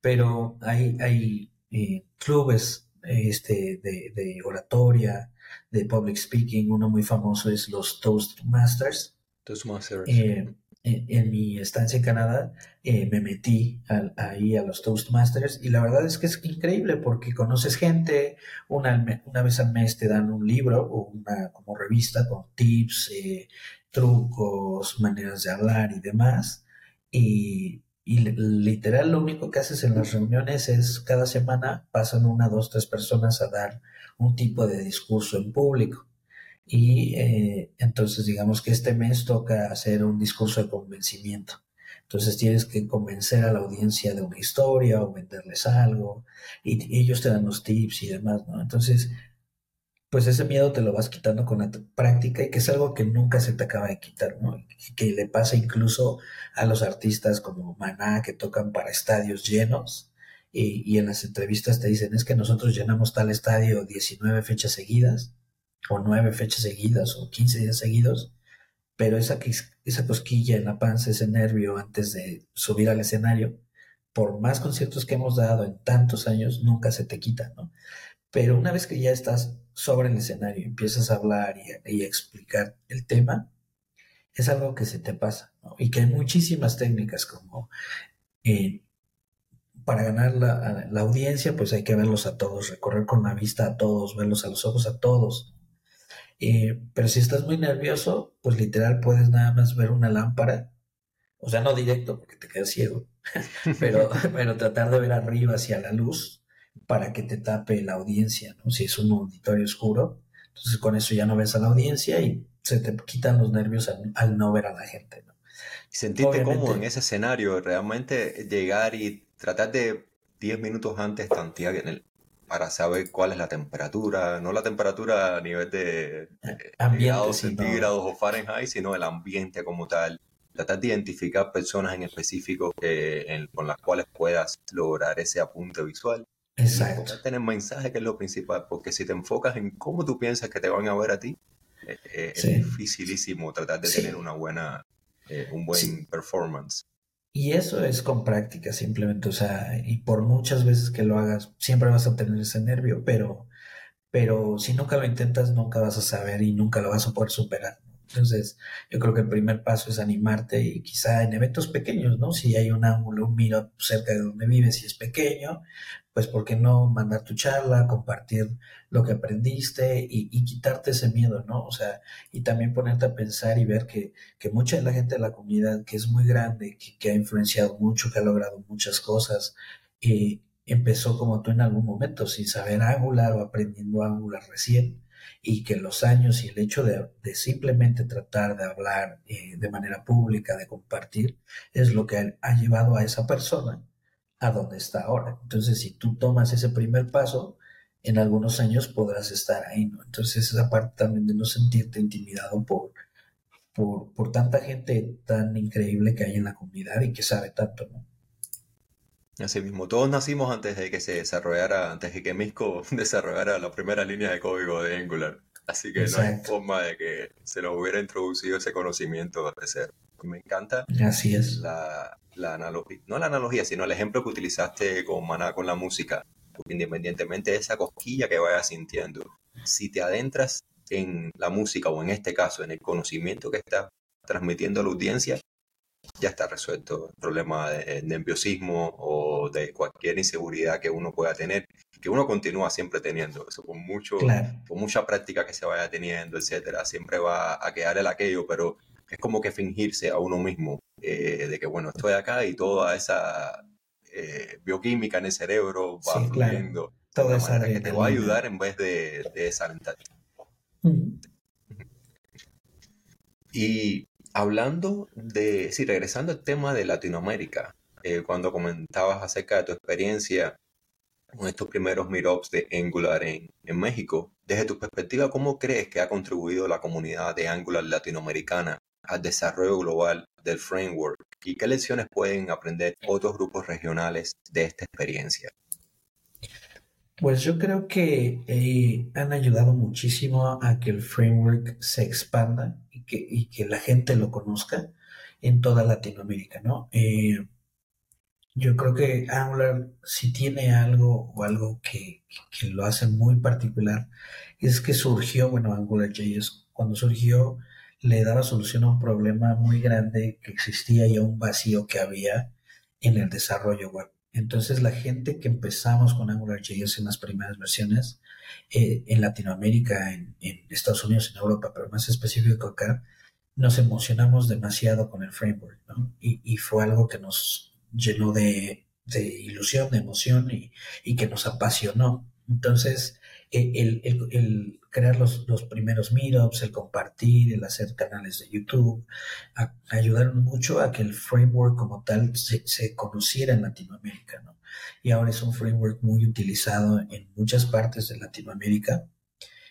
Pero hay, hay eh, clubes este, de, de, oratoria, de public speaking, uno muy famoso es los Toastmasters. Toastmasters. Eh, en, mi estancia en Canadá eh, me metí ahí a los Toastmasters y la verdad es que es increíble porque conoces gente, una, una vez al mes te dan un libro o una como revista con tips, eh, trucos, maneras de hablar y demás. Y, y literal lo único que haces en las reuniones es cada semana pasan una, dos, tres personas a dar un tipo de discurso en público. Y eh, entonces digamos que este mes toca hacer un discurso de convencimiento. Entonces tienes que convencer a la audiencia de una historia o venderles algo y, ellos te dan los tips y demás, ¿no? Entonces, pues ese miedo te lo vas quitando con la práctica y que es algo que nunca se te acaba de quitar, ¿no? Y que le pasa incluso a los artistas como Maná que tocan para estadios llenos y, y en las entrevistas te dicen es que nosotros llenamos tal estadio 19 fechas seguidas o nueve fechas seguidas o 15 días seguidos, pero esa, cosquilla en la panza, ese nervio antes de subir al escenario, por más conciertos que hemos dado en tantos años, nunca se te quita, ¿no? Pero una vez que ya estás sobre el escenario, empiezas a hablar y a, explicar el tema, es algo que se te pasa. Y que hay muchísimas técnicas como eh, para ganar la, audiencia, pues hay que verlos a todos, recorrer con la vista a todos, verlos a los ojos a todos, eh, pero si estás muy nervioso, pues literal puedes nada más ver una lámpara, o sea, no directo porque te quedas ciego, pero, pero tratar de ver arriba hacia la luz para que te tape la audiencia, ¿no? Si es un auditorio oscuro, entonces con eso ya no ves a la audiencia y se te quitan los nervios al, no ver a la gente, ¿no? Y sentirte cómodo en ese escenario, realmente llegar y tratar de 10 minutos antes tantear en el, para saber cuál es la temperatura, no la temperatura a nivel de, grados centígrados o Fahrenheit, sino el ambiente como tal. Tratar de identificar personas en específico que, con las cuales puedas lograr ese apunte visual. Exacto. Tener mensaje que es lo principal, porque si te enfocas en cómo tú piensas que te van a ver a ti, eh, eh, es dificilísimo tratar de tener una buena, eh, un buen performance. Y eso es con práctica simplemente, o sea, y por muchas veces que lo hagas, siempre vas a tener ese nervio, pero, pero si nunca lo intentas, nunca vas a saber y nunca lo vas a poder superar. Entonces, yo creo que el primer paso es animarte y quizá en eventos pequeños, ¿no? Si hay un ángulo, un miro cerca de donde vives y es pequeño, pues ¿por qué no mandar tu charla, compartir lo que aprendiste y, quitarte ese miedo, ¿no? O sea, y también ponerte a pensar y ver que, que mucha de la gente de la comunidad, que es muy grande, que, que ha influenciado mucho, que ha logrado muchas cosas, eh, empezó como tú en algún momento, sin saber Angular o aprendiendo Angular recién, y que los años y el hecho de, simplemente tratar de hablar eh, de manera pública, de compartir, es lo que ha llevado a esa persona a donde está ahora. Entonces, si tú tomas ese primer paso, en algunos años podrás estar ahí, ¿no? Entonces, esa parte también de no sentirte intimidado por, por, por tanta gente tan increíble que hay en la comunidad y que sabe tanto, ¿no? Así mismo, todos nacimos antes de que se desarrollara, antes de que Misco desarrollara la primera línea de código de Angular. Así que no hay forma de que se nos hubiera introducido ese conocimiento de cero. Me encanta Así es. La, la analogía, no la analogía, sino el ejemplo que utilizaste con Maná con la música. Porque independientemente de esa cosquilla que vayas sintiendo, si te adentras en la música o en este caso en el conocimiento que está transmitiendo a la audiencia, ya está resuelto el problema de nerviosismo o de cualquier inseguridad que uno pueda tener, que uno continúa siempre teniendo, eso con, mucho, con mucha práctica que se vaya teniendo, etcétera, siempre va a quedar el aquello, pero es como que fingirse a uno mismo eh, de que, bueno, estoy acá y toda esa eh, bioquímica en el cerebro va fluyendo. Todo que te va a ayudar en vez de, de desalentar. Y hablando de, sí, regresando al tema de Latinoamérica, eh, cuando comentabas acerca de tu experiencia con estos primeros meetups de Angular en, en, México, desde tu perspectiva, ¿cómo crees que ha contribuido la comunidad de Angular latinoamericana al desarrollo global del framework? ¿Y qué lecciones pueden aprender otros grupos regionales de esta experiencia? Pues yo creo que eh, han ayudado muchísimo a que el framework se expanda y que, y que la gente lo conozca en toda Latinoamérica, ¿no? Eh, yo creo que Angular si tiene algo o algo que, que, lo hace muy particular es que surgió, bueno, AngularJS cuando surgió le daba solución a un problema muy grande que existía y a un vacío que había en el desarrollo web. Entonces la gente que empezamos con AngularJS en las primeras versiones, eh, en Latinoamérica, en, Estados Unidos, en Europa, pero más específico acá, nos emocionamos demasiado con el framework, ¿no? Y, fue algo que nos llenó de, ilusión, de emoción y, que nos apasionó. Entonces, el, el, crear los, los, primeros meetups, el compartir, el hacer canales de YouTube, ayudaron mucho a que el framework como tal se, se, conociera en Latinoamérica, ¿no? Y ahora es un framework muy utilizado en muchas partes de Latinoamérica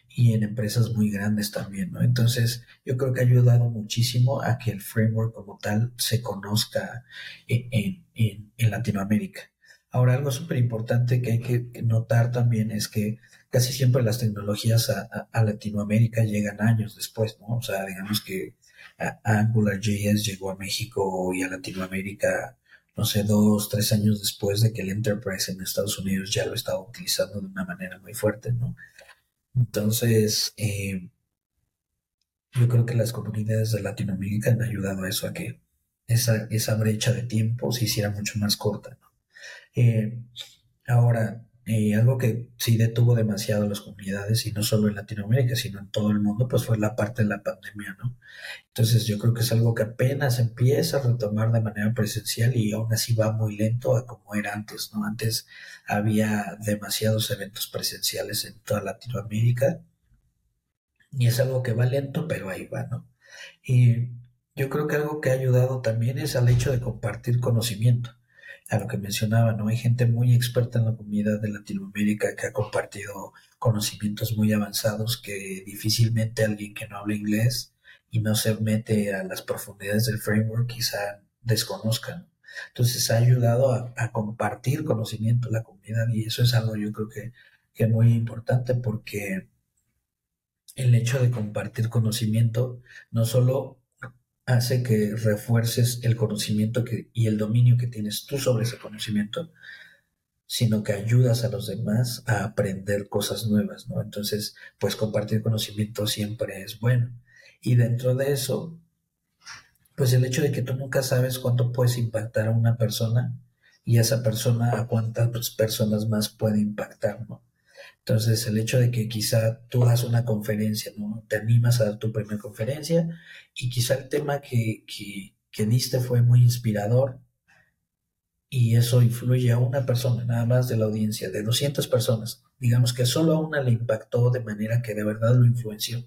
y en empresas muy grandes también, ¿no? Entonces, yo creo que ha ayudado muchísimo a que el framework como tal se conozca en, en, en Latinoamérica. Ahora, algo súper importante que hay que notar también es que casi siempre las tecnologías a, Latinoamérica llegan años después, ¿no? O sea, digamos que AngularJS llegó a México y a Latinoamérica, no sé, dos, tres años después de que el Enterprise en Estados Unidos ya lo estaba utilizando de una manera muy fuerte, ¿no? Entonces, eh, yo creo que las comunidades de Latinoamérica han ayudado a eso, a que esa, esa brecha de tiempo se hiciera mucho más corta, ¿no? Eh, ahora, eh, algo que sí detuvo demasiado las comunidades, y no solo en Latinoamérica, sino en todo el mundo, pues fue la parte de la pandemia, ¿no? Entonces yo creo que es algo que apenas empieza a retomar de manera presencial y aún así va muy lento a como era antes, ¿no? Antes había demasiados eventos presenciales en toda Latinoamérica y es algo que va lento, pero ahí va, ¿no? Y yo creo que algo que ha ayudado también es al hecho de compartir conocimiento a lo que mencionaba, ¿no? Hay gente muy experta en la comunidad de Latinoamérica que ha compartido conocimientos muy avanzados que difícilmente alguien que no habla inglés y no se mete a las profundidades del framework quizá desconozcan. Entonces ha ayudado a, compartir conocimiento en la comunidad y eso es algo yo creo que, que muy importante porque el hecho de compartir conocimiento no solo hace que refuerces el conocimiento que, y el dominio que tienes tú sobre ese conocimiento, sino que ayudas a los demás a aprender cosas nuevas, ¿no? Entonces, pues compartir conocimiento siempre es bueno. Y dentro de eso, pues el hecho de que tú nunca sabes cuánto puedes impactar a una persona y esa persona a cuántas personas más puede impactar, ¿no? Entonces, el hecho de que quizá tú das una conferencia, ¿no? Te animas a dar tu primera conferencia y quizá el tema que, que, diste fue muy inspirador y eso influye a una persona, nada más de la audiencia, de 200 personas, digamos que solo a una le impactó de manera que de verdad lo influenció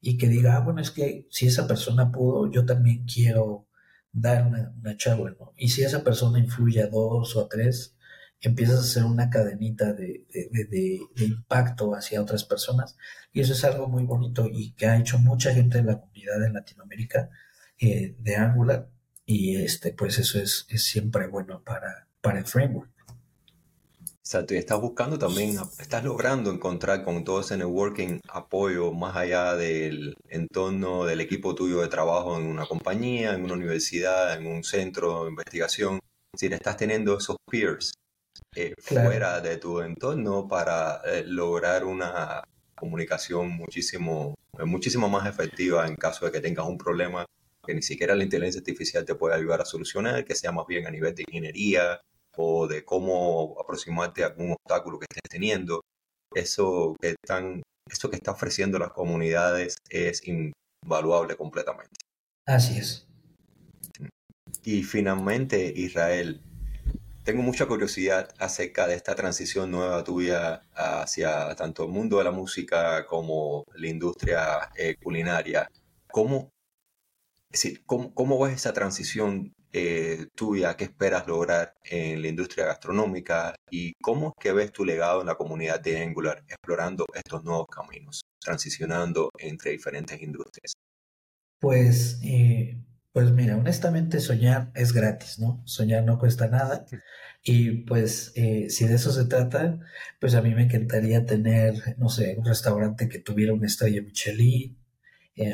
y que diga, ah, bueno, es que si esa persona pudo, yo también quiero dar una, una charla. Y si esa persona influye a dos o a tres, empiezas a hacer una cadenita de, impacto hacia otras personas. Y eso es algo muy bonito y que ha hecho mucha gente de la comunidad en Latinoamérica eh, de Angular. Y este, pues eso es, es siempre bueno para, para el framework. Exacto, y estás buscando también, estás logrando encontrar con todo ese networking apoyo más allá del entorno del equipo tuyo de trabajo en una compañía, en una universidad, en un centro de investigación. Si estás teniendo esos peers eh, fuera de tu entorno para eh, lograr una comunicación muchísimo, muchísimo más efectiva en caso de que tengas un problema que ni siquiera la inteligencia artificial te puede ayudar a solucionar, que sea más bien a nivel de ingeniería, o de cómo aproximarte a algún obstáculo que estés teniendo. Eso que, están, eso que está ofreciendo las comunidades es invaluable completamente. Así es. Y finalmente, Israel, tengo mucha curiosidad acerca de esta transición nueva tuya hacia tanto el mundo de la música como la industria eh, culinaria. ¿Cómo, es decir, ¿cómo, ¿cómo, ves esa transición eh, tuya, qué esperas lograr en la industria gastronómica y cómo es que ves tu legado en la comunidad de Angular explorando estos nuevos caminos, transicionando entre diferentes industrias. Pues, eh, pues mira, honestamente soñar es gratis, ¿no? Soñar no cuesta nada. Y pues eh, si de eso se trata, pues a mí me encantaría tener, no sé, un restaurante que tuviera una estrella Michelin,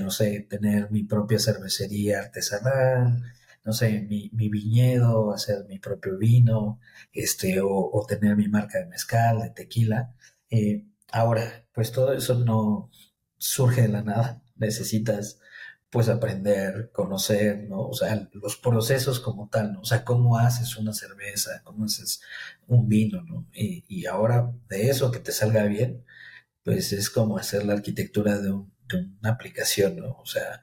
no sé, tener mi propia cervecería artesanal, no sé, mi, mi viñedo, hacer mi propio vino, este, o, tener mi marca de mezcal, de tequila. Eh, ahora, pues todo eso no surge de la nada. Necesitas pues aprender, conocer, ¿no? O sea, los procesos como tal, ¿no? O sea, cómo haces una cerveza, cómo haces un vino, ¿no? Y, y ahora de eso que te salga bien, pues es como hacer la arquitectura de, un, de una aplicación, ¿no? O sea,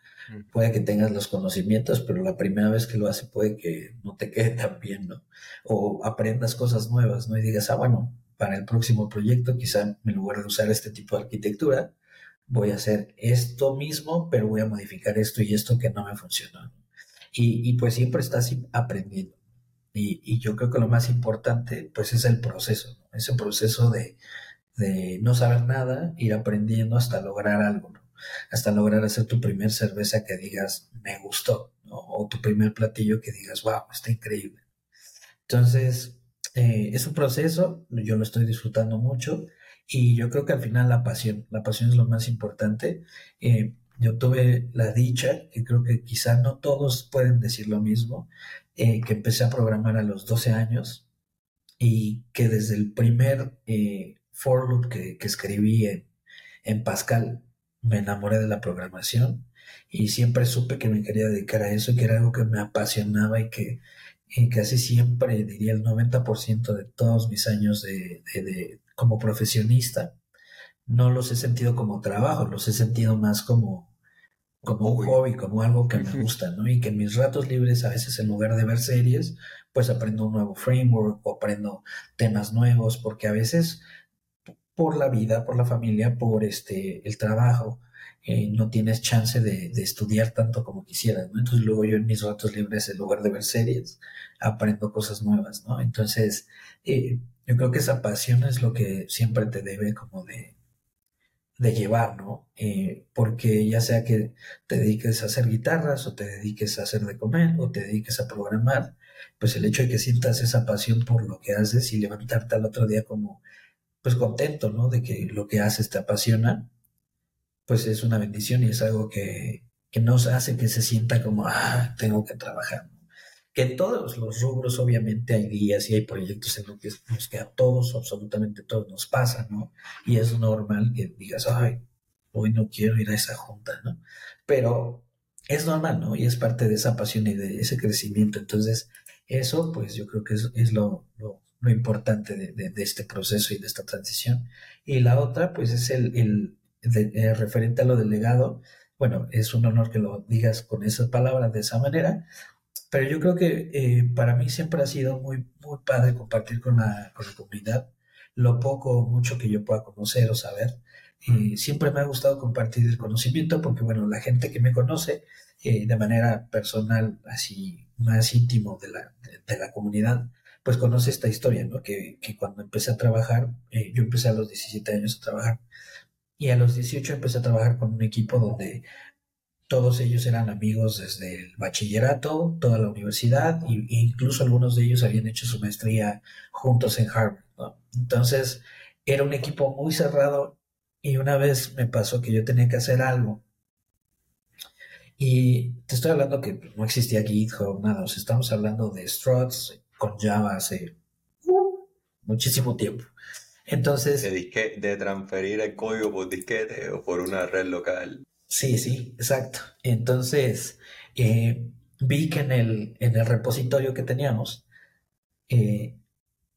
Puede que tengas los conocimientos, pero la primera vez que lo hace puede que no te quede tan bien, ¿no? O aprendas cosas nuevas, ¿no? Y digas, ah, bueno, para el próximo proyecto, quizá en lugar de usar este tipo de arquitectura, voy a hacer esto mismo, pero voy a modificar esto y esto que no me funcionó. Y, pues siempre estás aprendiendo. Y, yo creo que lo más importante, pues es el proceso, ¿no? ese proceso de, de no saber nada, ir aprendiendo hasta lograr algo, ¿no? hasta lograr hacer tu primer cerveza que digas, me gustó, o tu primer platillo que digas, wow, está increíble. Entonces, eh, es un proceso, yo lo estoy disfrutando mucho y yo creo que al final la pasión, la pasión es lo más importante. Eh, yo tuve la dicha, que creo que quizá no todos pueden decir lo mismo, eh, que empecé a programar a los 12 años y que desde el primer for loop que, escribí en, Pascal, me enamoré de la programación y siempre supe que me quería dedicar a eso, que era algo que me apasionaba y que casi siempre, diría el 90% de todos mis años de, como profesionista, no los he sentido como trabajo, los he sentido más como, como un hobby, como algo que me gusta, ¿no? Y que en mis ratos libres, a veces en lugar de ver series, pues aprendo un nuevo framework o aprendo temas nuevos, porque a veces por la vida, por la familia, por este, el trabajo, eh, no tienes chance de, estudiar tanto como quisieras, ¿no? Entonces luego yo en mis ratos libres, en lugar de ver series, aprendo cosas nuevas, ¿no? Entonces, eh, yo creo que esa pasión es lo que siempre te debe como de, llevar, ¿no? Eh, porque ya sea que te dediques a hacer guitarras o te dediques a hacer de comer o te dediques a programar, pues el hecho de que sientas esa pasión por lo que haces y levantarte al otro día como pues contento, ¿no? De que lo que haces te apasiona, pues es una bendición y es algo que, que nos hace que se sienta como, ah, tengo que trabajar. Que en todos los rubros obviamente hay días y hay proyectos en los que, los que a todos, absolutamente todos nos pasa, ¿no? Y es normal que digas, ay, hoy no quiero ir a esa junta, ¿no? Pero es normal, ¿no? Y es parte de esa pasión y de ese crecimiento. Entonces, eso, pues yo creo que es, lo, lo, importante de, este proceso y de esta transición. Y la otra, pues es el, referente a lo del legado. Bueno, es un honor que lo digas con esas palabras de esa manera, pero yo creo que eh, para mí siempre ha sido muy, muy padre compartir con la, con la comunidad lo poco o mucho que yo pueda conocer o saber. y siempre me ha gustado compartir el conocimiento porque, bueno, la gente que me conoce eh, de manera personal, así más íntimo de la, de, la comunidad, pues conoce esta historia, ¿no? Que, que cuando empecé a trabajar, eh, yo empecé a los 17 años a trabajar y a los 18 empecé a trabajar con un equipo donde todos ellos eran amigos desde el bachillerato, toda la universidad, e incluso algunos de ellos habían hecho su maestría juntos en Harvard. Entonces, era un equipo muy cerrado y una vez me pasó que yo tenía que hacer algo. Y te estoy hablando que no existía GitHub, nada, sea, estamos hablando de struts con Java hace muchísimo tiempo. Entonces... De, de transferir el código por disquete o por una red local. Sí, sí, exacto. Entonces, eh, vi que en el, en el repositorio que teníamos, eh,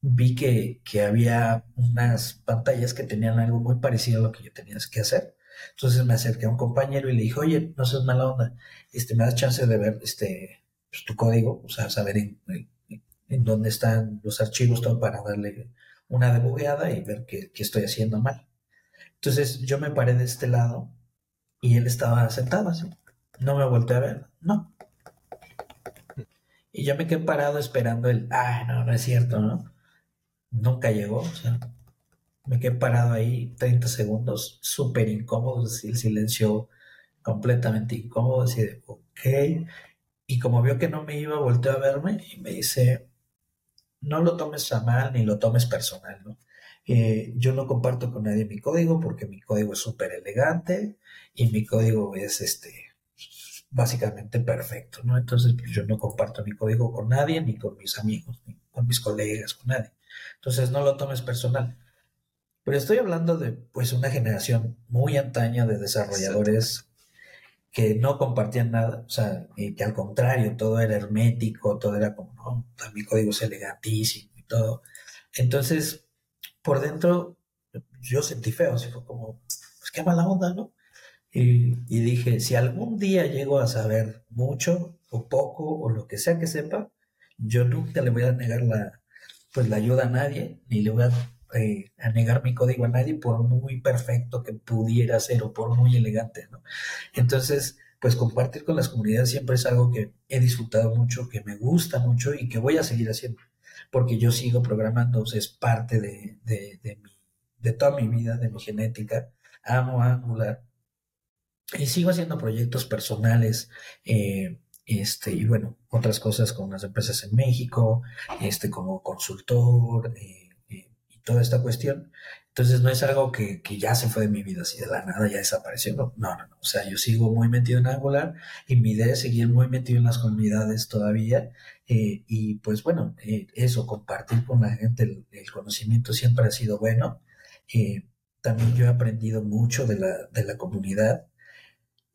vi que, que, había unas pantallas que tenían algo muy parecido a lo que yo tenía que hacer. Entonces me acerqué a un compañero y le dije, oye, no seas mala onda, este, me das chance de ver este, pues, tu código, o sea, saber en, en, dónde están los archivos, todo para darle una debugueada y ver qué, estoy haciendo mal. Entonces yo me paré de este lado y él estaba sentado así. No me volteé a ver, no. Y yo me quedé parado esperando el, ah, no, no es cierto, ¿no? Nunca llegó, o sea, me quedé parado ahí 30 segundos, súper incómodo, el silencio completamente incómodo, así de, ok. Y como vio que no me iba, volteó a verme y me dice, no lo tomes a mal ni lo tomes personal, ¿no? Eh, yo no comparto con nadie mi código porque mi código es súper elegante y mi código es este básicamente perfecto, ¿no? Entonces pues, yo no comparto mi código con nadie, ni con mis amigos, ni con mis colegas, con nadie. Entonces no lo tomes personal. Pero estoy hablando de pues una generación muy antaña de desarrolladores que no compartían nada, o sea, que al contrario, todo era hermético, todo era como, no, mi código es elegantísimo y todo. Entonces, por dentro yo sentí feo, así fue como, pues qué mala onda, ¿no? Y, dije, si algún día llego a saber mucho o poco o lo que sea que sepa, yo nunca le voy a negar la, pues, la ayuda a nadie, ni le voy a, eh, a, negar mi código a nadie por muy perfecto que pudiera ser o por muy elegante, ¿no? Entonces, pues compartir con las comunidades siempre es algo que he disfrutado mucho, que me gusta mucho y que voy a seguir haciendo porque yo sigo programando, es parte de, de, toda mi vida, de mi genética. Amo Angular. Y sigo haciendo proyectos personales, eh, este, y bueno, otras cosas con las empresas en México, este, como consultor, eh, toda esta cuestión. Entonces no es algo que, ya se fue de mi vida así de la nada, ya desapareció. No, no, no. O sea, yo sigo muy metido en Angular y mi idea es seguir muy metido en las comunidades todavía. Eh, y pues bueno, eh, eso, compartir con la gente el, conocimiento siempre ha sido bueno. Eh, también yo he aprendido mucho de la, de la comunidad.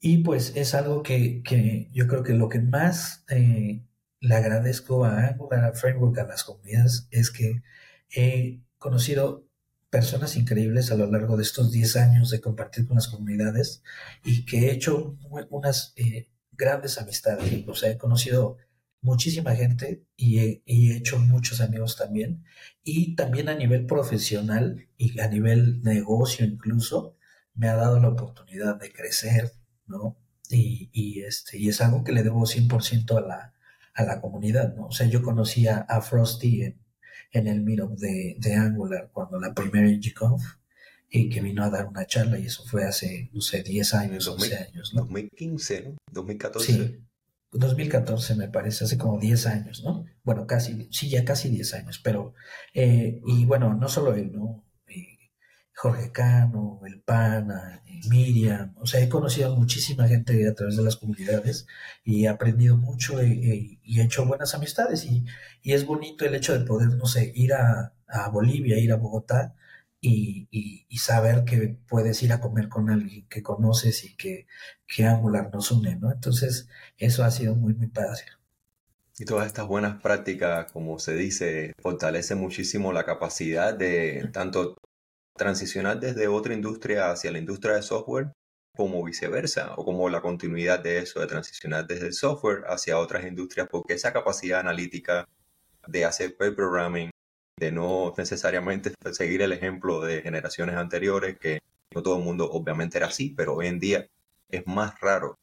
Y pues es algo que, que yo creo que lo que más le agradezco a Angular, a Framework, a las comunidades, es que conocido personas increíbles a lo largo de estos 10 años de compartir con las comunidades y que he hecho unas eh, grandes amistades. O sea, he conocido muchísima gente y he, hecho muchos amigos también. Y también a nivel profesional y a nivel negocio incluso, me ha dado la oportunidad de crecer, ¿no? Y, este, y es algo que le debo 100% a la, a la comunidad, ¿no? O sea, yo conocía a Frosty en, en el meetup de, de Angular cuando la primera GConf y que vino a dar una charla y eso fue hace, no sé, 10 años, 11 años, ¿no? 2015, ¿no? 2014. Sí, 2014 me parece, hace como 10 años, ¿no? Bueno, casi, sí, ya casi 10 años, pero, eh, y bueno, no solo él, ¿no? Jorge Cano, El Pana, Miriam, o sea, he conocido a muchísima gente a través de las comunidades y he aprendido mucho y, he hecho buenas amistades y, es bonito el hecho de poder, no sé, ir a, Bolivia, ir a Bogotá y, saber que puedes ir a comer con alguien que conoces y que, que Angular nos une, ¿no? Entonces, eso ha sido muy, muy padre. Y todas estas buenas prácticas, como se dice, fortalece muchísimo la capacidad de tanto transicionar desde otra industria hacia la industria de software como viceversa o como la continuidad de eso, de transicionar desde el software hacia otras industrias, porque esa capacidad analítica de hacer programming, de no necesariamente seguir el ejemplo de generaciones anteriores, que no todo el mundo obviamente era así, pero hoy en día es más raro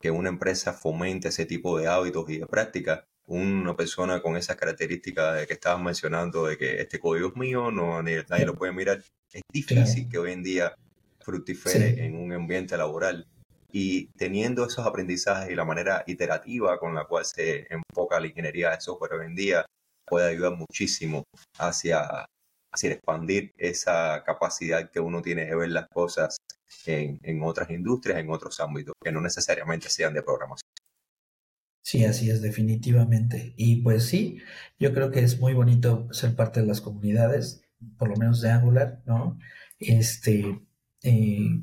que una empresa fomente ese tipo de hábitos y de prácticas. Una persona con esas características de que estabas mencionando, de que este código es mío, no, nadie lo puede mirar, es difícil que hoy en día fructifere en un ambiente laboral. Y teniendo esos aprendizajes y la manera iterativa con la cual se enfoca la ingeniería de software hoy en día, puede ayudar muchísimo hacia, hacia expandir esa capacidad que uno tiene de ver las cosas en, en otras industrias, en otros ámbitos, que no necesariamente sean de programación. Sí, así es, definitivamente. Y pues sí, yo creo que es muy bonito ser parte de las comunidades, por lo menos de Angular, ¿no? Este, eh,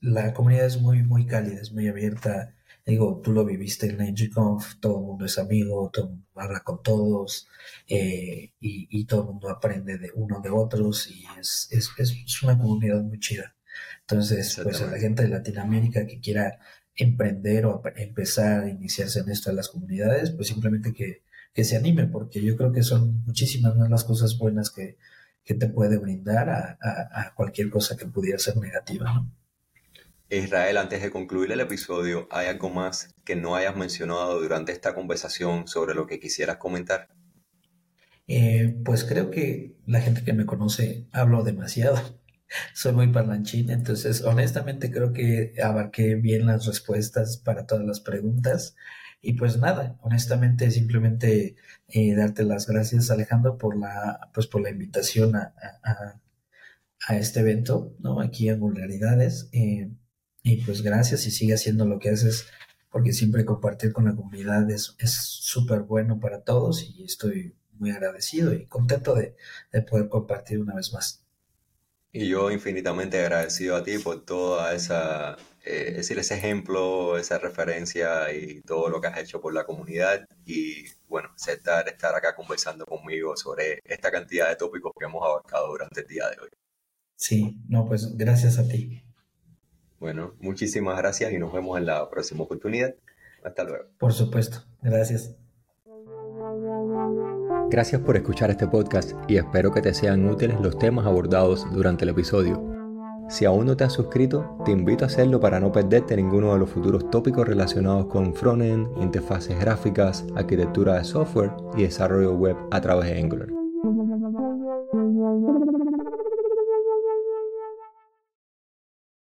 la comunidad es muy, muy cálida, es muy abierta. Digo, tú lo viviste en la NGConf, todo el mundo es amigo, todo el mundo habla con todos eh, y, todo el mundo aprende de uno de otros y es, es, es una comunidad muy chida. Entonces, pues a la gente de Latinoamérica que quiera emprender o empezar a iniciarse en esto de las comunidades, pues simplemente que, que se anime, porque yo creo que son muchísimas más las cosas buenas que, que te puede brindar a, cualquier cosa que pudiera ser negativa. Israel, antes de concluir el episodio, ¿hay algo más que no hayas mencionado durante esta conversación sobre lo que quisieras comentar? Eh, pues creo que la gente que me conoce hablo demasiado. Soy muy parlanchín, entonces honestamente creo que abarqué bien las respuestas para todas las preguntas. Y pues nada, honestamente simplemente eh, darte las gracias Alejandro por la, pues por la invitación a, a, este evento, ¿no? Aquí en Vulgaridades. Eh, y pues gracias y sigue haciendo lo que haces porque siempre compartir con la comunidad es súper bueno para todos y estoy muy agradecido y contento de, de poder compartir una vez más. Y yo infinitamente agradecido a ti por toda esa eh, decir, ese ejemplo, esa referencia y todo lo que has hecho por la comunidad y bueno, aceptar estar acá conversando conmigo sobre esta cantidad de tópicos que hemos abarcado durante el día de hoy. Sí, no, pues gracias a ti. Bueno, muchísimas gracias y nos vemos en la próxima oportunidad. Hasta luego. Por supuesto, gracias. Gracias por escuchar este podcast y espero que te sean útiles los temas abordados durante el episodio. Si aún no te has suscrito, te invito a hacerlo para no perderte ninguno de los futuros tópicos relacionados con frontend, interfaces gráficas, arquitectura de software y desarrollo web a través de Angular.